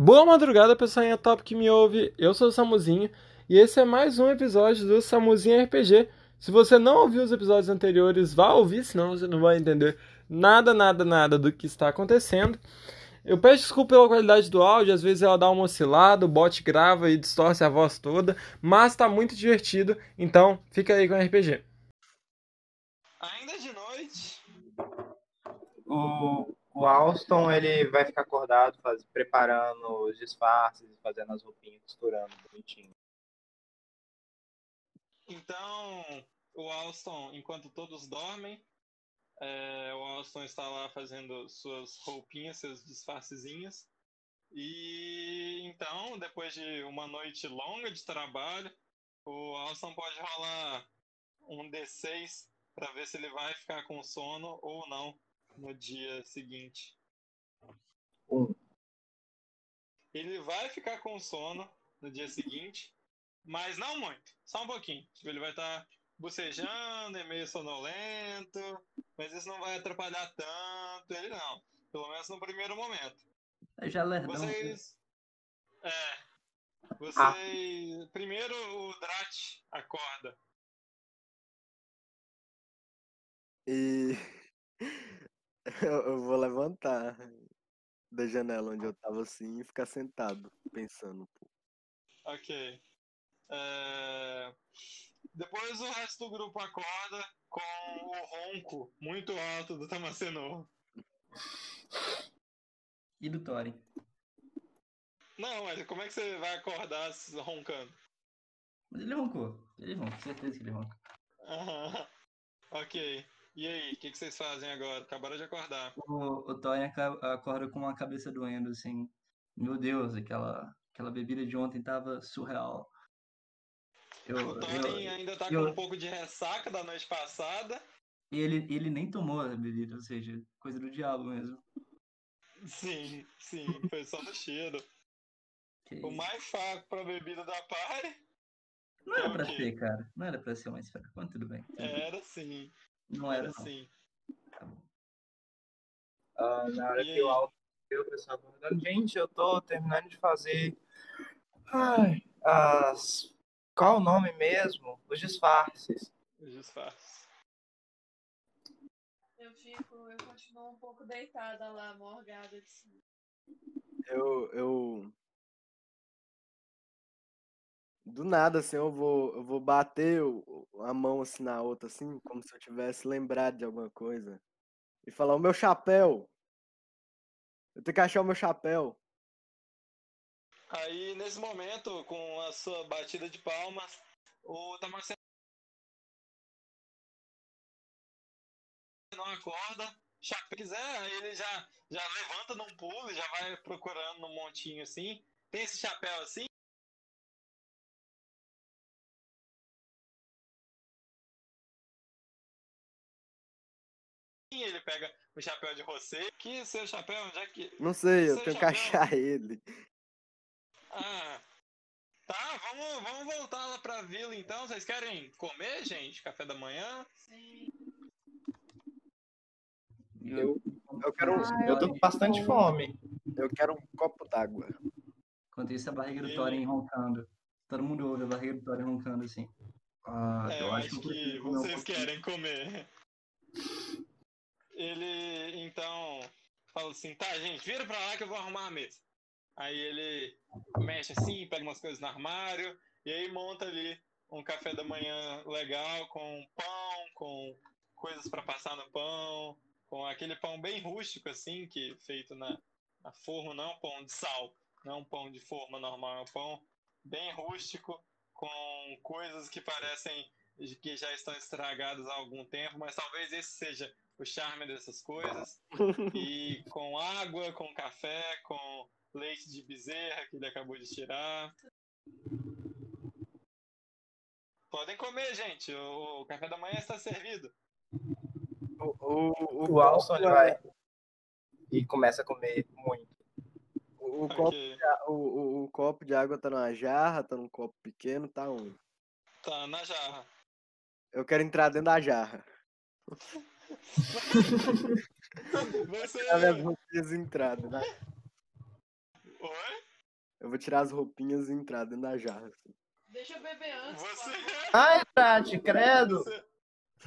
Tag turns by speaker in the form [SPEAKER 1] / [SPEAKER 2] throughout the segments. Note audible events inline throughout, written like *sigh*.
[SPEAKER 1] Boa madrugada, pessoal top que me ouve. Eu sou o Samuzinho e esse é mais um episódio do Samuzinho RPG. Se você não ouviu os episódios anteriores, vá ouvir, senão você não vai entender nada, nada, nada do que está acontecendo. Eu peço desculpa pela qualidade do áudio, às vezes ela dá uma oscilada, o bot grava e distorce a voz toda, mas está muito divertido, então fica aí com o RPG.
[SPEAKER 2] Ainda de noite.
[SPEAKER 3] O, o Alston ele vai ficar acordado, faz, preparando os disfarces, fazendo as roupinhas, costurando bonitinho.
[SPEAKER 2] Então, o Alston, enquanto todos dormem, é, o Alston está lá fazendo suas roupinhas, seus disfarcezinhos. E então, depois de uma noite longa de trabalho, o Alston pode rolar um D6 para ver se ele vai ficar com sono ou não no dia seguinte.
[SPEAKER 3] Um.
[SPEAKER 2] Ele vai ficar com sono no dia seguinte, mas não muito, só um pouquinho. Tipo, ele vai estar tá bocejando, é meio sonolento, mas isso não vai atrapalhar tanto ele não. Pelo menos no primeiro momento.
[SPEAKER 4] É já lerdão.
[SPEAKER 2] Vocês. É. Vocês. Primeiro o Drat acorda.
[SPEAKER 5] E *laughs* eu, eu vou levantar da janela onde eu tava assim e ficar sentado, pensando um pouco.
[SPEAKER 2] Ok. É, Depois o resto do grupo acorda com o ronco muito alto do Tamaceno.
[SPEAKER 4] E do Thorin.
[SPEAKER 2] Não, mas como é que você vai acordar roncando?
[SPEAKER 4] Mas ele roncou. Ele ronca, certeza que ele ronca.
[SPEAKER 2] Aham. *laughs* Ok. E aí, o que, que vocês fazem agora? Acabaram de acordar.
[SPEAKER 4] O, o Thorin acorda com a cabeça doendo, assim. Meu Deus, aquela, aquela bebida de ontem tava surreal. Eu,
[SPEAKER 2] O Thorin
[SPEAKER 4] eu-
[SPEAKER 2] ainda tá
[SPEAKER 4] eu-
[SPEAKER 2] com um pouco de ressaca da noite passada.
[SPEAKER 4] e ele, ele nem tomou a bebida, ou seja, coisa do diabo mesmo.
[SPEAKER 2] Sim, sim, foi só no cheiro.
[SPEAKER 4] Que
[SPEAKER 2] O mais fraco pra bebida da party
[SPEAKER 4] Não era pra ser, cara. Não era pra ser mais fraco, mas tudo bem.
[SPEAKER 2] era sim.
[SPEAKER 4] Não era,
[SPEAKER 2] Era
[SPEAKER 4] não.
[SPEAKER 2] sim.
[SPEAKER 4] Tá bom.
[SPEAKER 3] Ah, na hora
[SPEAKER 2] E
[SPEAKER 3] que o? Alston viu o pessoal gente, eu tô terminando de fazer. Ai, as. Qual o nome mesmo? Os disfarces.
[SPEAKER 2] Os disfarces.
[SPEAKER 6] Eu fico, eu continuo um pouco deitada lá, morgada de cima.
[SPEAKER 5] Eu, eu. Do nada, assim, eu vou, eu vou bater a mão assim na outra, assim, como se eu tivesse lembrado de alguma coisa. E falar, o meu chapéu! Eu tenho que achar o meu chapéu.
[SPEAKER 2] Aí, nesse momento, com a sua batida de palmas, o Tamaceno não acorda. Se quiser, aí ele já, já levanta num pulo, já vai procurando num montinho assim. Tem esse chapéu assim? Ele pega o chapéu de você. Que seu chapéu? Onde é que.
[SPEAKER 5] Não sei, eu tenho que
[SPEAKER 2] chapéu.
[SPEAKER 5] achar ele.
[SPEAKER 2] Ah, tá, vamos, vamos voltar lá pra vila então. Vocês querem comer, gente? Café da manhã?
[SPEAKER 6] Sim.
[SPEAKER 3] Eu, eu quero.
[SPEAKER 6] Ah,
[SPEAKER 3] eu tô com bastante fome.
[SPEAKER 5] Eu quero um copo d'água.
[SPEAKER 4] Enquanto isso, a barriga do Thorin roncando. Todo mundo ouve a barriga do Thorin roncando assim. Ah,
[SPEAKER 2] É,
[SPEAKER 4] eu acho que eu
[SPEAKER 2] que
[SPEAKER 4] um
[SPEAKER 2] vocês querem comer. Ele então fala assim: tá, gente, vira pra lá que eu vou arrumar a mesa. Aí ele mexe assim, pega umas coisas no armário e aí monta ali um café da manhã legal com pão, com coisas pra passar no pão, com aquele pão bem rústico assim, que feito na, na forma, não é um pão de sal, não é um pão de forma normal, é um pão bem rústico com coisas que parecem que já estão estragadas há algum tempo, mas talvez esse seja o charme dessas coisas. *laughs* E com água, com café, com leite de bezerra que ele acabou de tirar. Podem comer, gente. O, o café da manhã está servido.
[SPEAKER 5] O, o,
[SPEAKER 3] O Alston ele
[SPEAKER 5] copo
[SPEAKER 3] vai.
[SPEAKER 5] é-
[SPEAKER 3] E começa a comer muito.
[SPEAKER 5] O, o copo, o, o, o copo de água tá numa jarra, tá num copo pequeno, tá onde?
[SPEAKER 2] Tá na jarra.
[SPEAKER 5] Eu quero entrar dentro da jarra. *laughs*
[SPEAKER 2] Você.
[SPEAKER 5] As minhas roupinhas entradas, né?
[SPEAKER 2] Oi?
[SPEAKER 5] Eu vou tirar as roupinhas e entrar dentro da jarra. assim.
[SPEAKER 6] Deixa eu beber antes.
[SPEAKER 2] Você.
[SPEAKER 3] Ai, Tati, credo!
[SPEAKER 2] você-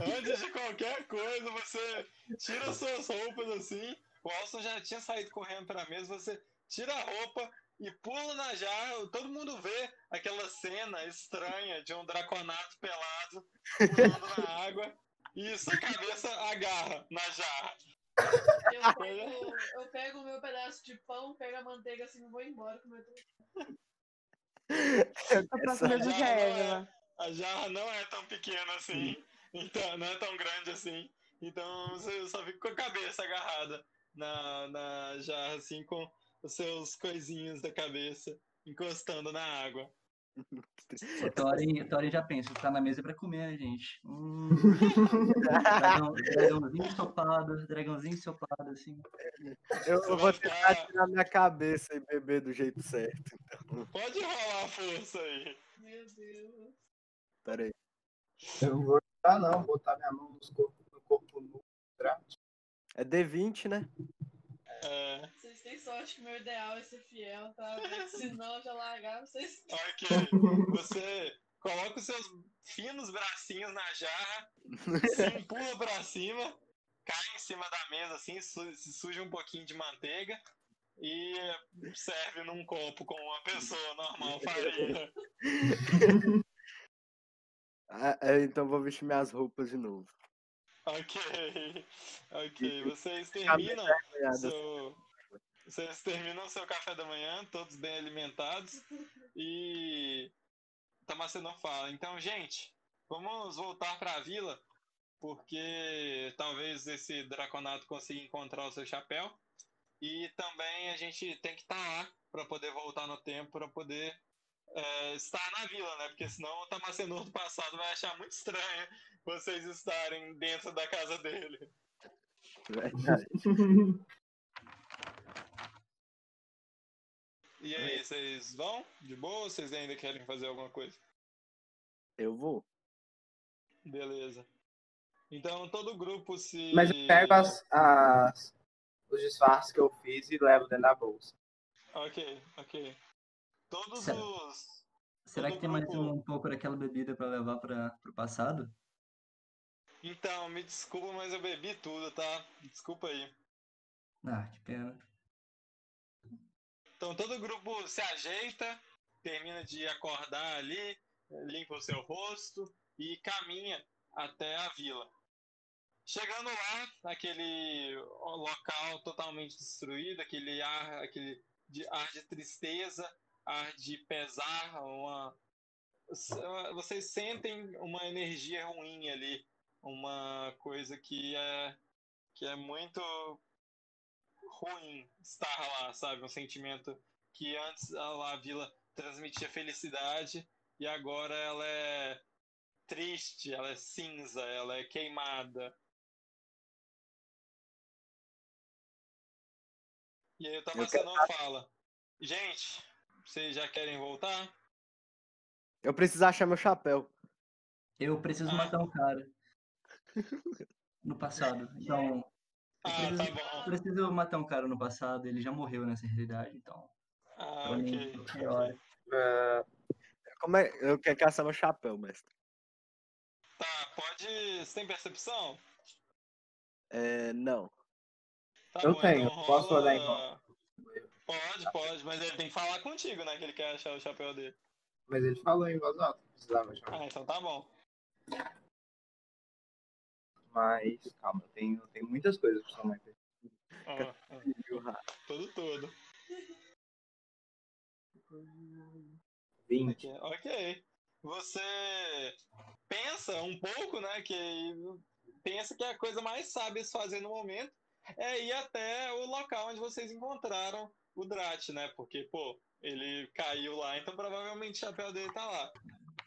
[SPEAKER 2] antes de qualquer coisa, você tira suas roupas assim. O Alson já tinha saído correndo pra mesa. Você tira a roupa e pula na jarra. Todo mundo vê aquela cena estranha de um draconato pelado pulando na água e sua cabeça agarra na jarra.
[SPEAKER 6] Eu *laughs* pego, eu pego o meu pedaço de pão, pego a manteiga assim e vou embora com o meu
[SPEAKER 7] A próxima vez já é, Eva.
[SPEAKER 2] A jarra não é tão pequena assim, então não é tão grande assim. Então você só fica com a cabeça agarrada na, na jarra, assim, com os seus coisinhos da cabeça encostando na água.
[SPEAKER 4] O Thorin, o Thorin já pensa, tá na mesa pra comer, né, gente? Hum, dragão, dragãozinho ensopado, dragãozinho ensopado, assim.
[SPEAKER 5] Eu, vou tentar tirar minha cabeça e beber do jeito certo.
[SPEAKER 2] Pode rolar a força aí.
[SPEAKER 6] Meu Deus.
[SPEAKER 5] Pera aí.
[SPEAKER 3] Eu não vou ajudar, não. Botar minha mão nos corpo, no corpo nu.
[SPEAKER 5] É D20, né?
[SPEAKER 2] É,
[SPEAKER 6] Vocês têm sorte que meu ideal é ser fiel, tá? Senão eu já largava vocês.
[SPEAKER 2] ok. Você coloca os seus finos bracinhos na jarra, se *laughs* empurra pra cima, cai em cima da mesa assim, su se suja um pouquinho de manteiga e serve num copo como uma pessoa normal faria. *laughs*
[SPEAKER 5] Ah, é, então vou vestir minhas roupas de novo.
[SPEAKER 2] Ok, ok. *laughs* Vocês terminam
[SPEAKER 5] assim.
[SPEAKER 2] seu, vocês terminam seu café da manhã, todos bem alimentados e Tamaceno fala. Então, gente, vamos voltar para a vila porque talvez esse draconato consiga encontrar o seu chapéu e também a gente tem que estar lá para poder voltar no tempo para poder é, estar na vila, né? Porque senão o Tamacenor do passado vai achar muito estranho vocês estarem dentro da casa dele.
[SPEAKER 5] Verdade. *laughs*
[SPEAKER 2] E aí, vocês vão? De boa? ou Vocês ainda querem fazer alguma coisa?
[SPEAKER 5] Eu vou.
[SPEAKER 2] Beleza. Então todo o grupo se.
[SPEAKER 3] Mas eu pego as, as- os disfarces que eu fiz e levo dentro da bolsa.
[SPEAKER 2] Ok, ok. Todos os.
[SPEAKER 4] Será
[SPEAKER 2] Todo
[SPEAKER 4] que tem mais um pouco daquela bebida pra levar para pro passado?
[SPEAKER 2] Então, me desculpa, mas eu bebi tudo, tá? Desculpa aí.
[SPEAKER 4] Ah, que pena.
[SPEAKER 2] Então todo grupo se ajeita, termina de acordar ali, limpa o seu rosto e caminha até a vila. Chegando lá, naquele local totalmente destruído, aquele ar, aquele de, ar de tristeza, ar de pesar, uma, vocês sentem uma energia ruim ali, uma coisa que é que é muito ruim estar lá, sabe? Um sentimento que antes a, lá, a vila transmitia felicidade e agora ela é triste, ela é cinza, ela é queimada. E aí o Tamacenão fala: Gente, vocês já querem voltar?
[SPEAKER 5] Eu preciso achar meu chapéu.
[SPEAKER 4] Eu preciso
[SPEAKER 2] Ah.
[SPEAKER 4] matar um cara. No passado. Então,
[SPEAKER 2] Ah,
[SPEAKER 4] preciso,
[SPEAKER 2] tá
[SPEAKER 4] eu
[SPEAKER 2] bom.
[SPEAKER 4] preciso matar um cara no passado, ele já morreu nessa realidade, então.
[SPEAKER 2] Ah,
[SPEAKER 4] Pra mim,
[SPEAKER 2] ok.
[SPEAKER 4] qualquer hora.
[SPEAKER 3] Ah,
[SPEAKER 5] Como é? Eu quero caçar meu chapéu, mestre.
[SPEAKER 2] Tá, pode. Você tem percepção?
[SPEAKER 5] É, não.
[SPEAKER 2] Tá
[SPEAKER 3] Eu
[SPEAKER 2] bom,
[SPEAKER 3] tenho,
[SPEAKER 2] então
[SPEAKER 3] posso
[SPEAKER 2] rola-
[SPEAKER 3] olhar então?
[SPEAKER 2] Pode, pode, mas ele tem que falar contigo, né? Que ele quer achar o chapéu dele.
[SPEAKER 3] mas ele falou em voz alta precisava achar.
[SPEAKER 2] Ah, então tá bom.
[SPEAKER 3] Mas, calma, tenho, tenho muitas coisas pra somar. aqui.
[SPEAKER 2] Ah, ah, todo todo.
[SPEAKER 3] 20.
[SPEAKER 2] Ok. Você pensa um pouco, né? Que pensa que a coisa mais sábia se fazer no momento é ir até o local onde vocês encontraram o Drat, né? Porque, pô, ele caiu lá, então provavelmente o chapéu dele tá lá.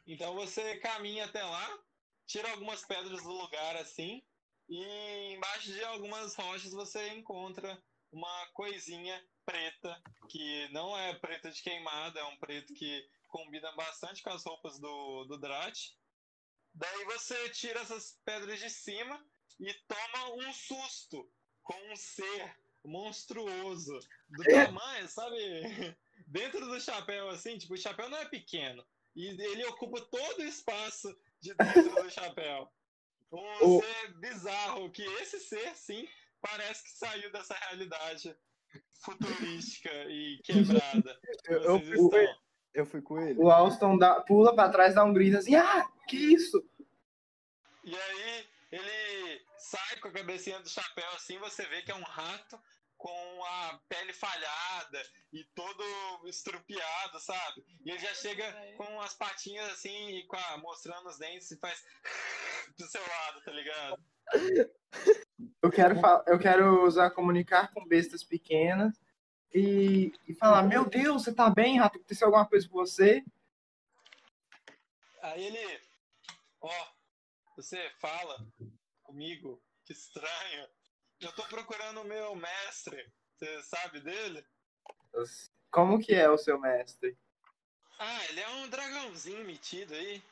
[SPEAKER 2] Então você caminha até lá, tira algumas pedras do lugar assim, e embaixo de algumas rochas você encontra uma coisinha preta, que não é preta de queimada, é um preto que combina bastante com as roupas do, do Drat. Daí você tira essas pedras de cima e toma um susto com um ser monstruoso do tamanho, sabe? *laughs* dentro do chapéu, assim, tipo, o chapéu não é pequeno. E ele ocupa todo o espaço de dentro do chapéu. Um
[SPEAKER 3] O-
[SPEAKER 2] ser bizarro, que esse ser, sim, parece que saiu dessa realidade futurística e quebrada. que *laughs*
[SPEAKER 5] Eu, eu, fui, eu fui com ele.
[SPEAKER 3] O Alston dá- pula pra trás, dá um grito assim, ah, que isso?
[SPEAKER 2] E aí ele sai com a cabecinha do chapéu assim, você vê que é um rato com a pele falhada e todo estrupiado, sabe? E ele já chega com as patinhas assim, e com a- mostrando os dentes e faz *laughs* do seu lado, tá ligado?
[SPEAKER 3] Eu quero, eu quero usar comunicar com bestas pequenas e, e falar, meu Deus, você tá bem, rato? Aconteceu alguma coisa com você?
[SPEAKER 2] Aí ele, ó, você fala comigo, que estranho. Eu tô procurando o meu mestre, você sabe dele?
[SPEAKER 3] Como que é o seu mestre?
[SPEAKER 2] Ah, ele é um dragãozinho metido aí.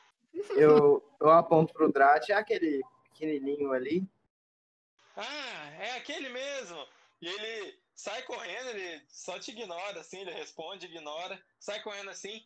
[SPEAKER 3] Eu, eu aponto pro Drat, é aquele pequenininho ali.
[SPEAKER 2] Ah, é aquele mesmo. E ele sai correndo, ele só te ignora, assim, ele responde, ignora, sai correndo assim,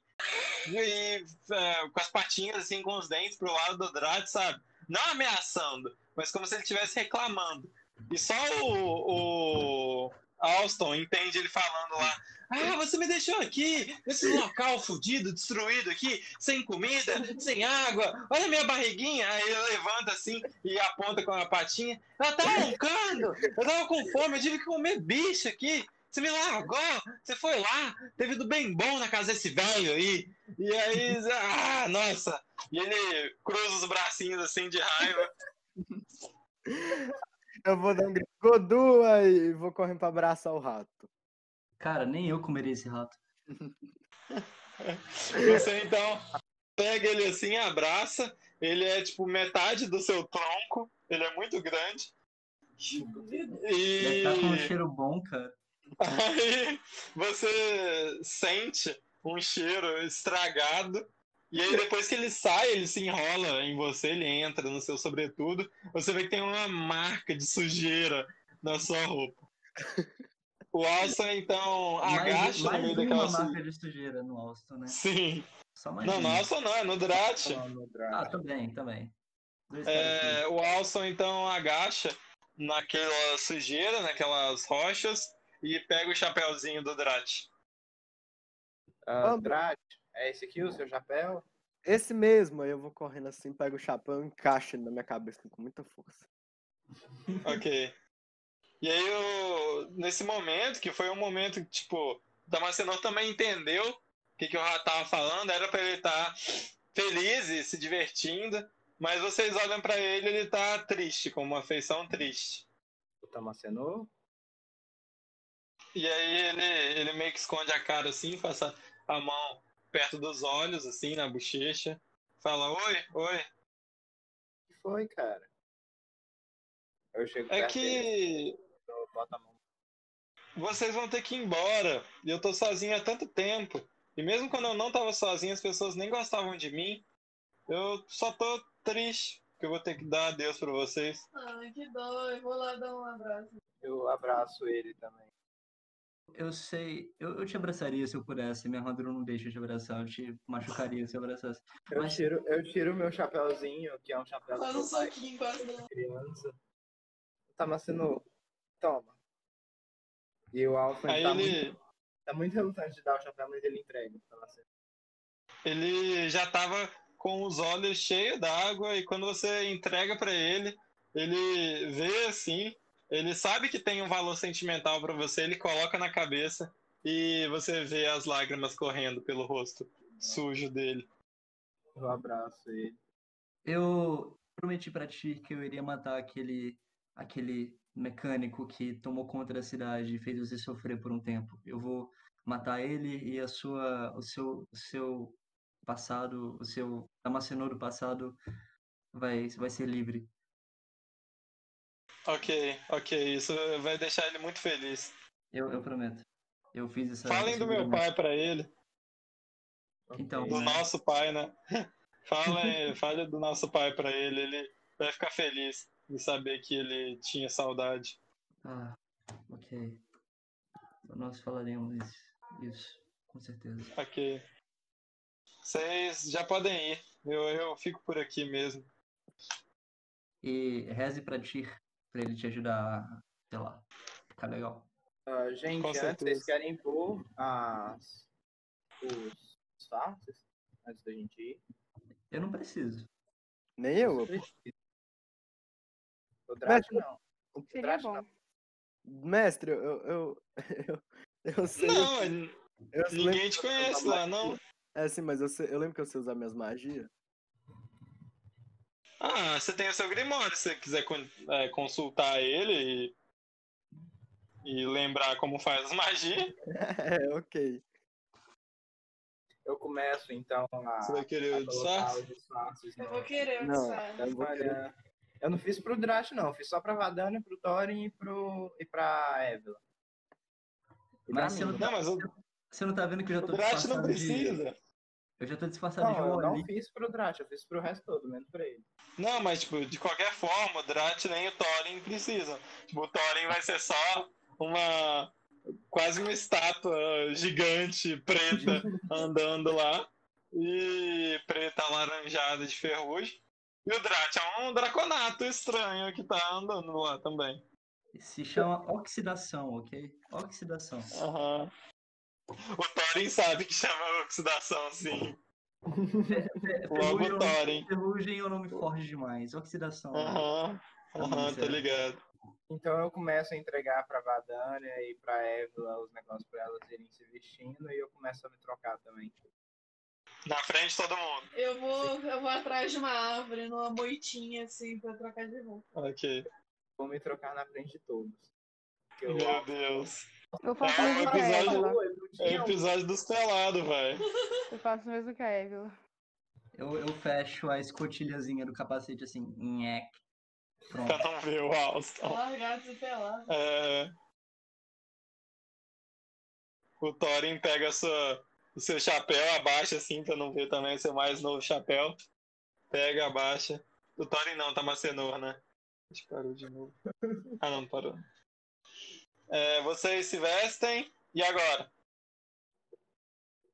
[SPEAKER 2] e é, com as patinhas, assim, com os dentes pro lado do Drat, sabe? Não ameaçando, mas como se ele estivesse reclamando. E só o, o Alston entende ele falando lá. Ah, você me deixou aqui, nesse local fudido, destruído aqui, sem comida, sem água, olha minha barriguinha. Aí ele levanta assim e aponta com a patinha. Ela tá roncando, eu tava com fome, eu tive que comer bicho aqui. Você me largou, você foi lá, teve do bem bom na casa desse velho aí. E aí, ah, nossa. E ele cruza os bracinhos assim de raiva. *laughs*
[SPEAKER 5] Eu vou dar um grito, Godua, e vou correndo pra abraçar o rato.
[SPEAKER 4] Cara, nem eu comeria esse rato. *laughs*
[SPEAKER 2] Você então pega ele assim, abraça. Ele é tipo metade do seu tronco. Ele é muito grande.
[SPEAKER 4] Deve estar com um
[SPEAKER 2] E
[SPEAKER 4] cheiro bom, cara. *laughs*
[SPEAKER 2] aí você sente um cheiro estragado. E aí depois que ele sai, ele se enrola em você, ele entra no seu sobretudo. Você vê que tem uma marca de sujeira na sua roupa. O Alça então agacha no
[SPEAKER 4] mais
[SPEAKER 2] meio
[SPEAKER 4] uma
[SPEAKER 2] daquela
[SPEAKER 4] marca
[SPEAKER 2] sujeira.
[SPEAKER 4] de sujeira no Alston, né?
[SPEAKER 2] Sim.
[SPEAKER 4] Só mais
[SPEAKER 2] Não,
[SPEAKER 4] uma.
[SPEAKER 2] nossa não, é no Drat.
[SPEAKER 4] Ah, também, também.
[SPEAKER 2] É, o Alson então agacha naquela sujeira, naquelas rochas, e pega o chapéuzinho do Drat.
[SPEAKER 3] Ah,
[SPEAKER 5] Vamos.
[SPEAKER 3] Drat, é esse aqui o seu chapéu?
[SPEAKER 5] Esse mesmo, aí eu vou correndo assim, pego o chapéu e encaixa ele na minha cabeça com muita força.
[SPEAKER 2] Ok. E aí, o- nesse momento, que foi um momento que, tipo, o Damasceno também entendeu o que, que o Rato tava falando, era pra ele estar feliz e se divertindo, mas vocês olham pra ele ele tá triste, com uma feição triste.
[SPEAKER 3] O Tamacenô?
[SPEAKER 2] E aí ele, ele meio que esconde a cara assim, passa a mão perto dos olhos, assim, na bochecha. Fala, oi, oi.
[SPEAKER 3] O que foi, cara? Eu chego
[SPEAKER 2] É
[SPEAKER 3] perto
[SPEAKER 2] que
[SPEAKER 3] eu boto a mão.
[SPEAKER 2] vocês vão ter que ir embora. E eu tô sozinho há tanto tempo. E mesmo quando eu não tava sozinho, as pessoas nem gostavam de mim. Eu só tô triste que eu vou ter que dar adeus pra vocês.
[SPEAKER 6] Ai, que dó. Eu vou lá dar um abraço.
[SPEAKER 3] Eu abraço ele também.
[SPEAKER 4] Eu sei, eu, eu te abraçaria se eu pudesse. Minha armadura não deixa eu te abraçar, eu te machucaria se eu abraçasse.
[SPEAKER 3] Eu
[SPEAKER 4] Mas-
[SPEAKER 3] tiro, eu tiro meu chapéuzinho, que é um chapéu
[SPEAKER 6] Faz um soquinho quase não.
[SPEAKER 3] criança. Tamacenô, toma. E o Alfa
[SPEAKER 2] Aí
[SPEAKER 3] tá,
[SPEAKER 2] ele,
[SPEAKER 3] muito, tá muito relutante de dar o chapéu, mas ele entrega.
[SPEAKER 2] ele já tava com os olhos cheios d'água e quando você entrega pra ele, ele vê assim, ele sabe que tem um valor sentimental pra você, ele coloca na cabeça e você vê as lágrimas correndo pelo rosto sujo dele.
[SPEAKER 3] Eu abraço ele.
[SPEAKER 4] Eu prometi pra ti que eu iria matar aquele, aquele mecânico que tomou conta da cidade e fez você sofrer por um tempo. Eu vou matar ele e a sua, o seu, o seu passado, o seu Damasceno do passado vai, vai ser livre.
[SPEAKER 2] Ok, ok, isso vai deixar ele muito feliz.
[SPEAKER 4] Eu, eu prometo. Eu fiz essa.
[SPEAKER 2] Falem do meu pai pra ele,
[SPEAKER 4] Então,
[SPEAKER 2] do
[SPEAKER 4] né?
[SPEAKER 2] nosso pai, né? *laughs* Falem, fale do nosso pai pra ele, ele vai ficar feliz em saber que ele tinha saudade.
[SPEAKER 4] Ah, ok. Nós falaremos isso, Com certeza.
[SPEAKER 2] Ok. Vocês já podem ir. Eu, eu fico por aqui mesmo.
[SPEAKER 4] E reze pra Tyr, pra ele te ajudar sei lá, ficar legal.
[SPEAKER 3] Ah, gente,
[SPEAKER 2] Com
[SPEAKER 3] antes
[SPEAKER 2] certeza.
[SPEAKER 3] vocês querem pôr as, os disfarces antes da gente ir?
[SPEAKER 4] Eu não preciso.
[SPEAKER 5] Nem eu. eu-
[SPEAKER 3] O Drat não. O
[SPEAKER 7] bom.
[SPEAKER 3] não.
[SPEAKER 5] Mestre, eu, eu, *laughs* eu, eu, sei.
[SPEAKER 2] Não,
[SPEAKER 5] eu sei-
[SPEAKER 2] ninguém te conhece lá, não.
[SPEAKER 5] É, sim, mas eu, sei- eu lembro que eu sei usar minhas magias.
[SPEAKER 2] Ah, você tem o seu Grimório, se você quiser é, consultar ele e, e lembrar como faz as magias, *laughs*
[SPEAKER 5] É, ok.
[SPEAKER 3] Eu começo então a,
[SPEAKER 2] você vai querer o disfarce?
[SPEAKER 3] os disfarces.
[SPEAKER 6] Eu vou querer o
[SPEAKER 5] Não.
[SPEAKER 6] disfarce.
[SPEAKER 5] Eu vou querer-
[SPEAKER 3] Olha, eu não fiz pro Drat, não. Eu fiz só pra Vadana, pro Thorin e, pro, e pra. E pra
[SPEAKER 4] Mas você não,
[SPEAKER 2] Não, mas o,
[SPEAKER 4] você não tá vendo que eu já
[SPEAKER 2] o
[SPEAKER 4] tô
[SPEAKER 2] Drat não
[SPEAKER 4] disfarçado de. Eu já tô disfarçado de
[SPEAKER 3] Não, eu não fiz pro Drat, eu fiz pro resto todo, menos pra ele.
[SPEAKER 2] Não, mas tipo, de qualquer forma, o Drat nem o Thorin precisam. Tipo, o Thorin vai ser só uma. quase uma estátua gigante preta *laughs* andando lá. E preta alaranjada de ferrugem. E o Drat é um draconato estranho que tá andando lá também.
[SPEAKER 4] Se chama oxidação, ok? Oxidação.
[SPEAKER 2] Aham. O Thorin sabe que chama oxidação, sim. Logo
[SPEAKER 4] Ferrugem,
[SPEAKER 2] o Thorin.
[SPEAKER 4] ferrugem é um nome forte demais. Oxidação.
[SPEAKER 2] Aham. Aham, tô ligado.
[SPEAKER 3] Então eu começo a entregar pra Vadania e pra Evila os negócios pra elas irem se vestindo e eu começo a me trocar também.
[SPEAKER 2] Na frente de todo mundo.
[SPEAKER 6] Eu vou, eu vou atrás de uma árvore, numa moitinha, assim, pra trocar de roupa.
[SPEAKER 2] Ok.
[SPEAKER 3] Vou me trocar na frente de todos. Eu-
[SPEAKER 2] Meu Deus.
[SPEAKER 7] Eu faço
[SPEAKER 2] É,
[SPEAKER 7] o mesmo que a
[SPEAKER 2] É
[SPEAKER 3] um-
[SPEAKER 2] episódio dos pelados, velho.
[SPEAKER 7] Eu faço o mesmo que a Évila.
[SPEAKER 4] Eu, eu fecho a escotilhazinha do capacete assim. Nhec. Pronto.
[SPEAKER 2] Pra não ver o Alston.
[SPEAKER 6] Largados e pelados.
[SPEAKER 2] É... O Thorin pega a sua, o seu chapéu, abaixa assim pra não ver também o seu mais novo chapéu. Pega, abaixa. O Thorin não, tá Macenor, né? Acho que parou de novo. Ah, não, parou. É, vocês se vestem. E agora?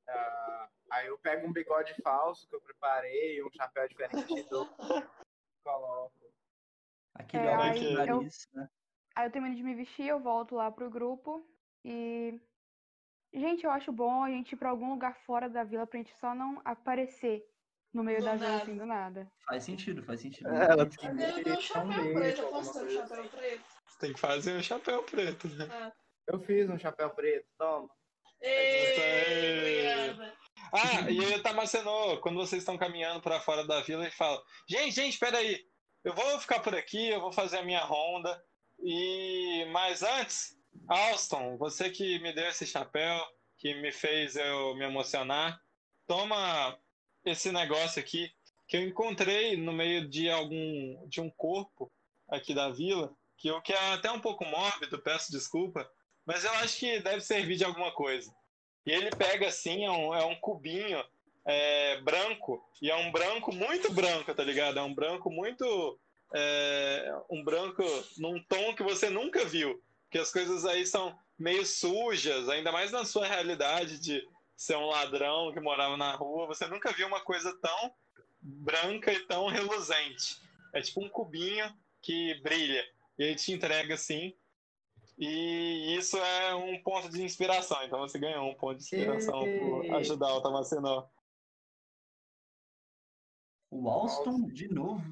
[SPEAKER 3] Ah, aí eu pego um bigode falso que eu preparei, um chapéu diferente e dou. Coloco.
[SPEAKER 4] Aquele
[SPEAKER 7] É,
[SPEAKER 2] aí
[SPEAKER 4] de
[SPEAKER 7] eu-
[SPEAKER 4] nariz, né?
[SPEAKER 7] Aí eu termino de me vestir, eu volto lá pro grupo e. Gente, eu acho bom a gente ir pra algum lugar fora da vila pra gente só não aparecer no meio
[SPEAKER 6] Do
[SPEAKER 7] da vila assim do nada.
[SPEAKER 4] Faz sentido, faz sentido.
[SPEAKER 5] É, ela
[SPEAKER 6] Eu tenho o
[SPEAKER 3] Então,
[SPEAKER 6] chapéu
[SPEAKER 3] meio,
[SPEAKER 6] preto, eu posso ter o
[SPEAKER 3] coisa
[SPEAKER 6] chapéu preto?
[SPEAKER 2] Tem que fazer o chapéu preto, né?
[SPEAKER 3] Eu fiz um chapéu preto, toma.
[SPEAKER 6] Ei, obrigada.
[SPEAKER 2] Ah, e aí o Tamacenô, quando vocês estão caminhando pra fora da vila, ele fala: Gente, gente, peraí. Eu vou ficar por aqui, eu vou fazer a minha ronda. E mas antes, Alston, você que me deu esse chapéu, que me fez eu me emocionar, toma esse negócio aqui que eu encontrei no meio de algum de um corpo aqui da vila, que eu que é até um pouco mórbido, peço desculpa, mas eu acho que deve servir de alguma coisa. E ele pega assim, é um, é um cubinho é, branco, e é um branco muito branco, tá ligado? É um branco muito. é, um branco num tom que você nunca viu. Porque as coisas aí são meio sujas, ainda mais na sua realidade de ser um ladrão que morava na rua. Você nunca viu uma coisa tão branca e tão reluzente. É tipo um cubinho que brilha. E ele te entrega assim. E isso é um ponto de inspiração. Então você ganhou um ponto de inspiração por
[SPEAKER 3] Ei.
[SPEAKER 2] ajudar o Tamacenó.
[SPEAKER 4] O Alston, de novo.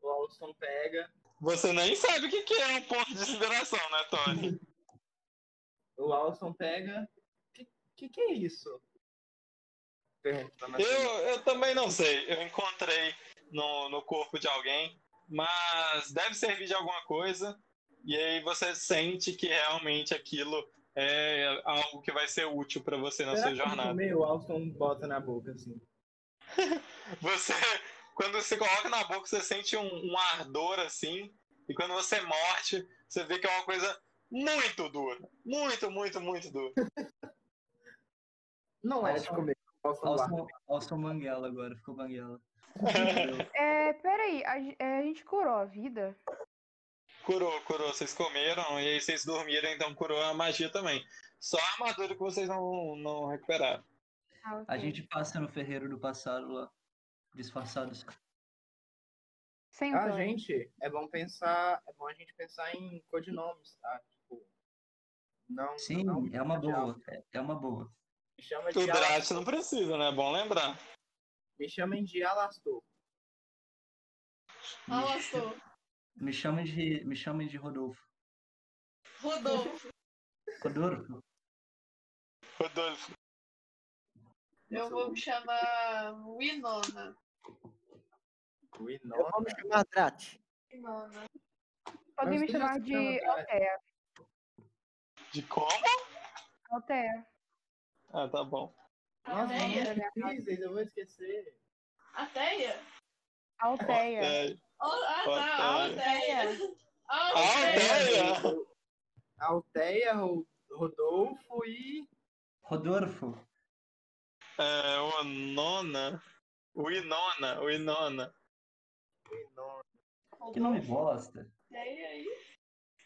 [SPEAKER 3] O Alston pega.
[SPEAKER 2] Você nem sabe o que é um ponto de inspiração, né, Tony? *laughs*
[SPEAKER 3] O Alston pega. Que, que que é isso? Marcelo.
[SPEAKER 2] Eu, eu também não sei. Eu encontrei no, no corpo de alguém, mas deve servir de alguma coisa. E aí você sente que realmente aquilo é algo que vai ser útil para você na
[SPEAKER 3] Será
[SPEAKER 2] sua jornada.
[SPEAKER 3] comer, o Alston bota na boca assim. *laughs*
[SPEAKER 2] Você, quando você coloca na boca, você sente um, um ardor assim, e quando você morde, você vê que é uma coisa muito dura. Muito, muito, muito dura. *laughs*
[SPEAKER 3] Não é de comer. o Alston
[SPEAKER 4] Banguela agora, ficou Banguela.
[SPEAKER 7] É, peraí, a, é, a gente curou a vida?
[SPEAKER 2] Curou, curou. Vocês comeram e aí vocês dormiram, então curou a magia também. Só a armadura que vocês não, não recuperaram.
[SPEAKER 7] Ah, ok.
[SPEAKER 4] A gente passa no ferreiro do passado lá, disfarçados.
[SPEAKER 7] Sem
[SPEAKER 3] Ah, gente, é bom pensar, é bom a gente pensar em codinomes, tá? Tipo, não,
[SPEAKER 4] Sim,
[SPEAKER 3] não
[SPEAKER 4] é uma boa. É, é uma boa.
[SPEAKER 3] Chama
[SPEAKER 2] O
[SPEAKER 3] de
[SPEAKER 2] não precisa, né? É bom lembrar.
[SPEAKER 3] Me chamem de Alastor.
[SPEAKER 6] Alastor.
[SPEAKER 4] Me chamem de, me chamem de Rodolfo.
[SPEAKER 6] Rodolfo.
[SPEAKER 4] Rodolfo?
[SPEAKER 2] Rodolfo.
[SPEAKER 6] Eu vou me chamar Winona.
[SPEAKER 5] Eu
[SPEAKER 3] Winona.
[SPEAKER 5] vou me chamar Drat.
[SPEAKER 6] Winona.
[SPEAKER 7] Podem me chamar de? Altea.
[SPEAKER 2] De como?
[SPEAKER 7] Altea.
[SPEAKER 2] Ah, tá bom.
[SPEAKER 3] Nossa,
[SPEAKER 6] Ateia?
[SPEAKER 3] nomes difíceis, eu vou esquecer.
[SPEAKER 2] É,
[SPEAKER 6] Oh, ah, tá.
[SPEAKER 2] Alteia.
[SPEAKER 6] Alteia.
[SPEAKER 2] Alteia.
[SPEAKER 6] Alteia.
[SPEAKER 3] Alteia, Ro- Rodolfo e.
[SPEAKER 4] Rodolfo?
[SPEAKER 2] é, o Nona. O Inona. O Inona.
[SPEAKER 3] Winona.
[SPEAKER 4] Que nome bosta.
[SPEAKER 6] Ateia aí.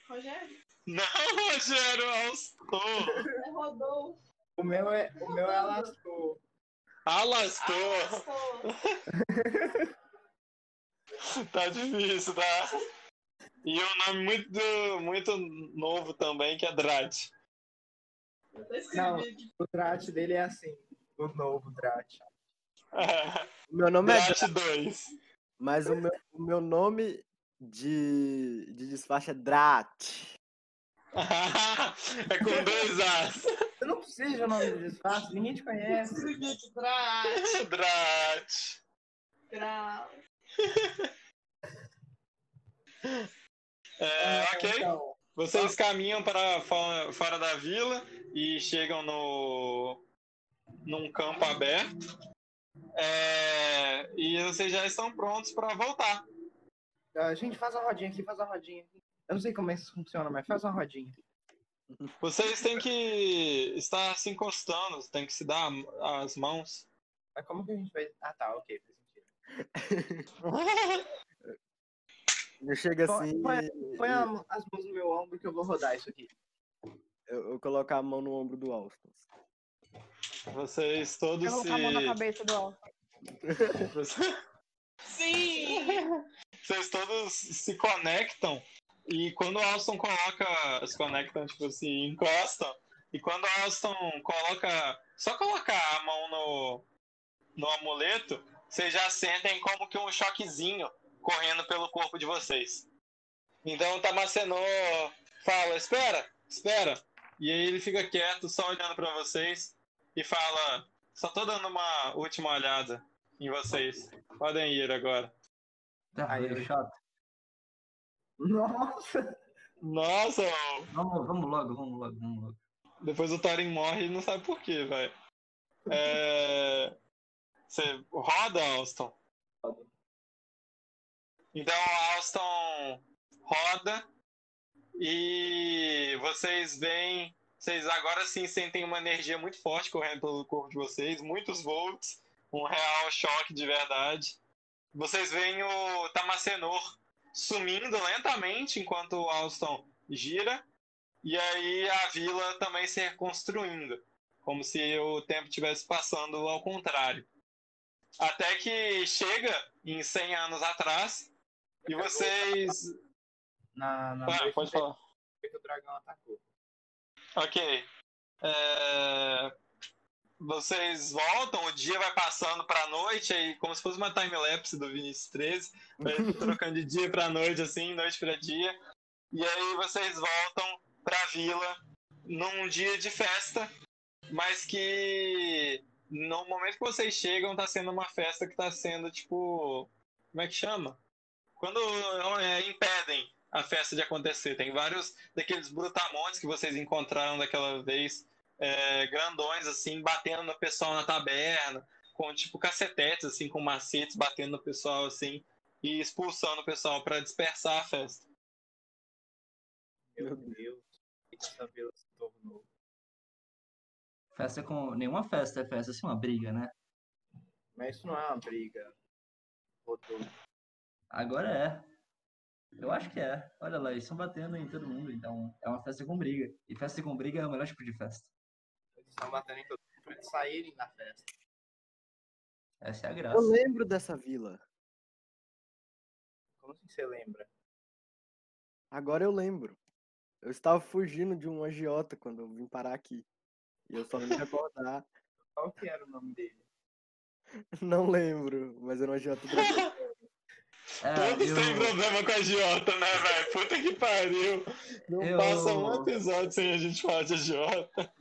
[SPEAKER 6] Rogério?
[SPEAKER 2] Não, Rogério Alstor.
[SPEAKER 6] É Rodolfo.
[SPEAKER 3] O meu é, o meu é Alastor.
[SPEAKER 2] Alastor.
[SPEAKER 6] Alastor.
[SPEAKER 2] Tá difícil, tá? E um nome muito, muito novo também, que é Drat.
[SPEAKER 3] Não. O Drat dele é assim. O novo Drat.
[SPEAKER 5] O meu nome é
[SPEAKER 2] Drat
[SPEAKER 5] Drat,
[SPEAKER 2] 2.
[SPEAKER 5] mas o meu, o meu nome de, de disfarce é Drat. *laughs*
[SPEAKER 2] é com dois As.
[SPEAKER 3] Você não precisa de um nome de disfarce, ninguém te conhece.
[SPEAKER 6] Drat.
[SPEAKER 2] Drat.
[SPEAKER 6] Drat. *laughs*
[SPEAKER 2] É, ok.
[SPEAKER 3] Então,
[SPEAKER 2] Vocês caminham para fo- fora da vila e chegam no num campo aberto. É, e vocês já estão prontos para voltar.
[SPEAKER 3] a gente faz uma rodinha aqui, faz uma rodinha aqui. Eu não sei como é que isso funciona, mas faz uma rodinha.
[SPEAKER 2] Vocês têm que estar se encostando, têm que se dar as mãos.
[SPEAKER 3] Mas como que a gente vai. Ah, tá, ok, faz sentido. *laughs*
[SPEAKER 5] Eu chego
[SPEAKER 3] Põe-
[SPEAKER 5] assim,
[SPEAKER 3] põe- Põe a- as mãos no meu ombro que eu vou rodar isso aqui.
[SPEAKER 5] eu, eu coloco a mão no ombro do Austin.
[SPEAKER 2] Vocês todos
[SPEAKER 7] Eu vou
[SPEAKER 2] se.
[SPEAKER 7] colocar a mão na cabeça do Alta. *laughs*
[SPEAKER 6] Sim!
[SPEAKER 2] Vocês todos se conectam e quando o Alston coloca. Se conectam, tipo assim, encostam. E quando o Alston coloca. Só colocar a mão no, no amuleto, vocês já sentem como que um choquezinho correndo pelo corpo de vocês. Então o Tamacenô fala: Espera, espera. E aí ele fica quieto, só olhando pra vocês e fala: Só tô dando uma última olhada em vocês. Podem ir agora.
[SPEAKER 4] Tá,
[SPEAKER 3] Aí,
[SPEAKER 4] chato.
[SPEAKER 3] Nossa!
[SPEAKER 2] Nossa,
[SPEAKER 4] Vamos, vamos logo, vamos logo, vamos logo.
[SPEAKER 2] depois o Thorin morre e não sabe por quê, velho. É... Você roda, Alston? Então, Alston roda e vocês veem. Vocês agora sim sentem uma energia muito forte correndo pelo corpo de vocês, muitos volts, um real choque de verdade. Vocês veem o Tamacenor sumindo lentamente enquanto o Alston gira, e aí a vila também se reconstruindo, como se o tempo estivesse passando ao contrário. Até que chega em 100 anos atrás, e vocês.
[SPEAKER 3] Na, na
[SPEAKER 2] Ah, pode falar.
[SPEAKER 3] que o dragão atacou.
[SPEAKER 2] Ok. É, Vocês voltam, o dia vai passando pra noite, aí, como se fosse uma time-lapse do Vinicius 13, vai *laughs* trocando de dia pra noite, assim, noite pra dia. E aí vocês voltam pra vila num dia de festa, mas que no momento que vocês chegam, tá sendo uma festa que tá sendo tipo. Como é que chama? Quando é, impedem a festa de acontecer. Tem vários daqueles brutamontes que vocês encontraram daquela vez, é, grandões, assim, batendo no pessoal na taberna, com tipo cacetetes, assim, com macetes, batendo no pessoal, assim, e expulsando o pessoal para dispersar a festa.
[SPEAKER 3] Meu Deus. Essa vila se tornou?
[SPEAKER 4] Festa com. Nenhuma festa é festa, assim, uma briga, né?
[SPEAKER 3] Mas isso não é uma briga. Rodolfo.
[SPEAKER 4] Agora é. Eu acho que é. Olha lá, eles estão batendo em todo mundo, então é uma festa com briga. E festa com briga é o melhor tipo de festa.
[SPEAKER 3] Eles estão batendo em todo mundo pra eles saírem da festa.
[SPEAKER 4] Essa é a
[SPEAKER 5] Eu
[SPEAKER 4] graça.
[SPEAKER 5] lembro dessa vila.
[SPEAKER 3] Como assim você lembra?
[SPEAKER 5] Agora eu lembro. Eu estava fugindo de um agiota quando eu vim parar aqui. E eu só me recordar. *laughs*
[SPEAKER 3] Qual que era o nome dele?
[SPEAKER 5] Não lembro, mas era um agiota dragão.
[SPEAKER 4] É,
[SPEAKER 2] Todos
[SPEAKER 4] eu-
[SPEAKER 2] têm problema com a agiota, né, velho? Puta que pariu. Não
[SPEAKER 4] Eu-
[SPEAKER 2] passa um episódio sem a gente falar de agiota.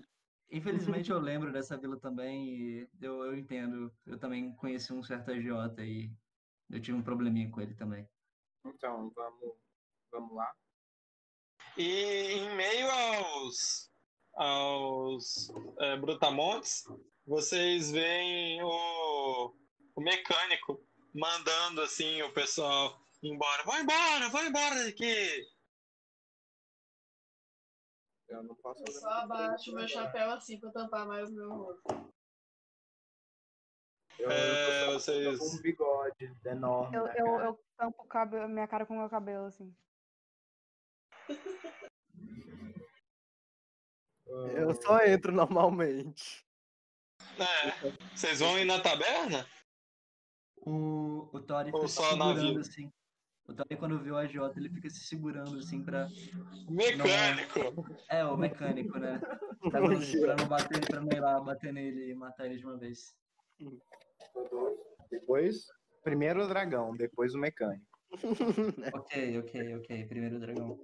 [SPEAKER 4] Infelizmente eu lembro dessa vila também e eu, eu entendo. Eu também conheci um certo agiota e eu tive um probleminha com ele também.
[SPEAKER 3] Então, vamos, vamos lá.
[SPEAKER 2] E em meio aos, aos é, brutamontes, vocês veem o, o mecânico mandando assim o pessoal embora. Vai embora, vai embora daqui.
[SPEAKER 3] Eu não posso
[SPEAKER 6] Eu só abaixo meu chapéu assim pra tampar mais o meu rosto.
[SPEAKER 3] Eu,
[SPEAKER 2] É,
[SPEAKER 3] eu
[SPEAKER 2] vocês-
[SPEAKER 3] com um bigode enorme.
[SPEAKER 7] Eu,
[SPEAKER 3] na
[SPEAKER 7] eu, eu tampo o cabelo, minha cara com o meu cabelo, assim.
[SPEAKER 5] Eu só entro normalmente.
[SPEAKER 2] É, vocês vão ir na taberna?
[SPEAKER 4] O, o Tori fica
[SPEAKER 2] só
[SPEAKER 4] segurando assim. O Tori, quando viu o agiota, ele fica se segurando assim pra.
[SPEAKER 2] Mecânico.
[SPEAKER 4] É, o mecânico, né? Pra não, pra não bater, pra não ir lá bater nele e matar ele de uma vez.
[SPEAKER 3] Depois, primeiro o dragão, depois o mecânico. *laughs*
[SPEAKER 4] Ok, ok, ok. Primeiro o dragão.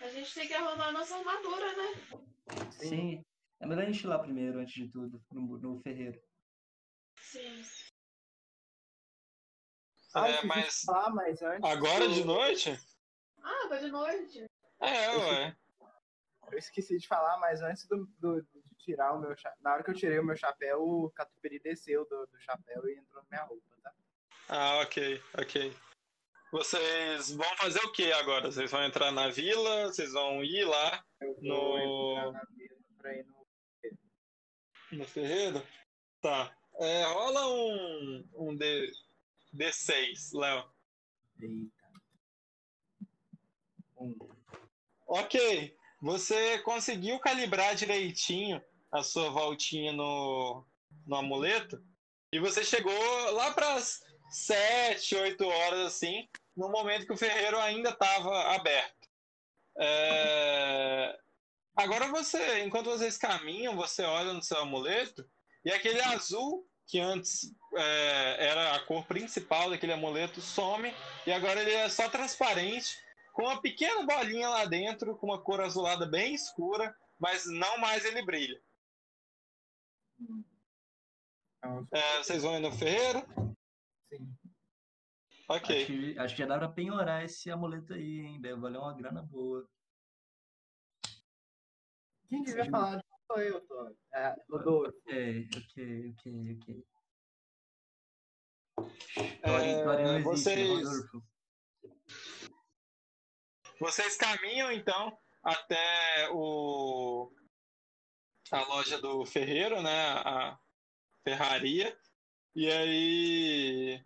[SPEAKER 6] A gente tem que arrumar nossa armadura, né?
[SPEAKER 4] Sim. É melhor a gente ir lá primeiro, antes de tudo, no, no ferreiro.
[SPEAKER 6] Sim.
[SPEAKER 3] Ah,
[SPEAKER 2] É, mas
[SPEAKER 3] falar, mas antes.
[SPEAKER 2] agora de noite?
[SPEAKER 6] Ah, vai de noite.
[SPEAKER 2] É, ué.
[SPEAKER 3] Eu esqueci de falar, mas antes do, do- de tirar o meu chapéu. Na hora que eu tirei o meu chapéu, o Catupiry desceu do, do chapéu e entrou na minha roupa, tá?
[SPEAKER 2] Ah, ok, ok. Vocês vão fazer o que agora? Vocês vão entrar na vila? Vocês vão ir lá
[SPEAKER 3] Eu vou
[SPEAKER 2] No-
[SPEAKER 3] entrar na mesa pra ir no.
[SPEAKER 2] no ferreiro? Tá. É, rola um, um D, D6, Léo.
[SPEAKER 3] Eita. Um.
[SPEAKER 2] Ok. Você conseguiu calibrar direitinho a sua voltinha no, no amuleto. E você chegou lá para as 7, 8 horas assim, no momento que o ferreiro ainda estava aberto. É, Agora você, enquanto vocês caminham, você olha no seu amuleto e aquele azul que antes é, era a cor principal daquele amuleto some e agora ele é só transparente com uma pequena bolinha lá dentro, com uma cor azulada bem escura, mas não mais ele brilha. É, vocês vão ir no ferreiro?
[SPEAKER 3] sim.
[SPEAKER 2] Ok.
[SPEAKER 4] Acho, que, acho que já dá pra penhorar esse amuleto aí, hein? Deve valer uma grana boa.
[SPEAKER 3] Quem
[SPEAKER 4] Sim.
[SPEAKER 3] falar sou eu, Tony. É, Rodolfo.
[SPEAKER 4] Ok, ok, ok, ok.
[SPEAKER 2] É,
[SPEAKER 4] não existe,
[SPEAKER 2] vocês-
[SPEAKER 4] Rodolfo.
[SPEAKER 2] Vocês caminham então até o a loja do ferreiro, né? A ferraria. E aí,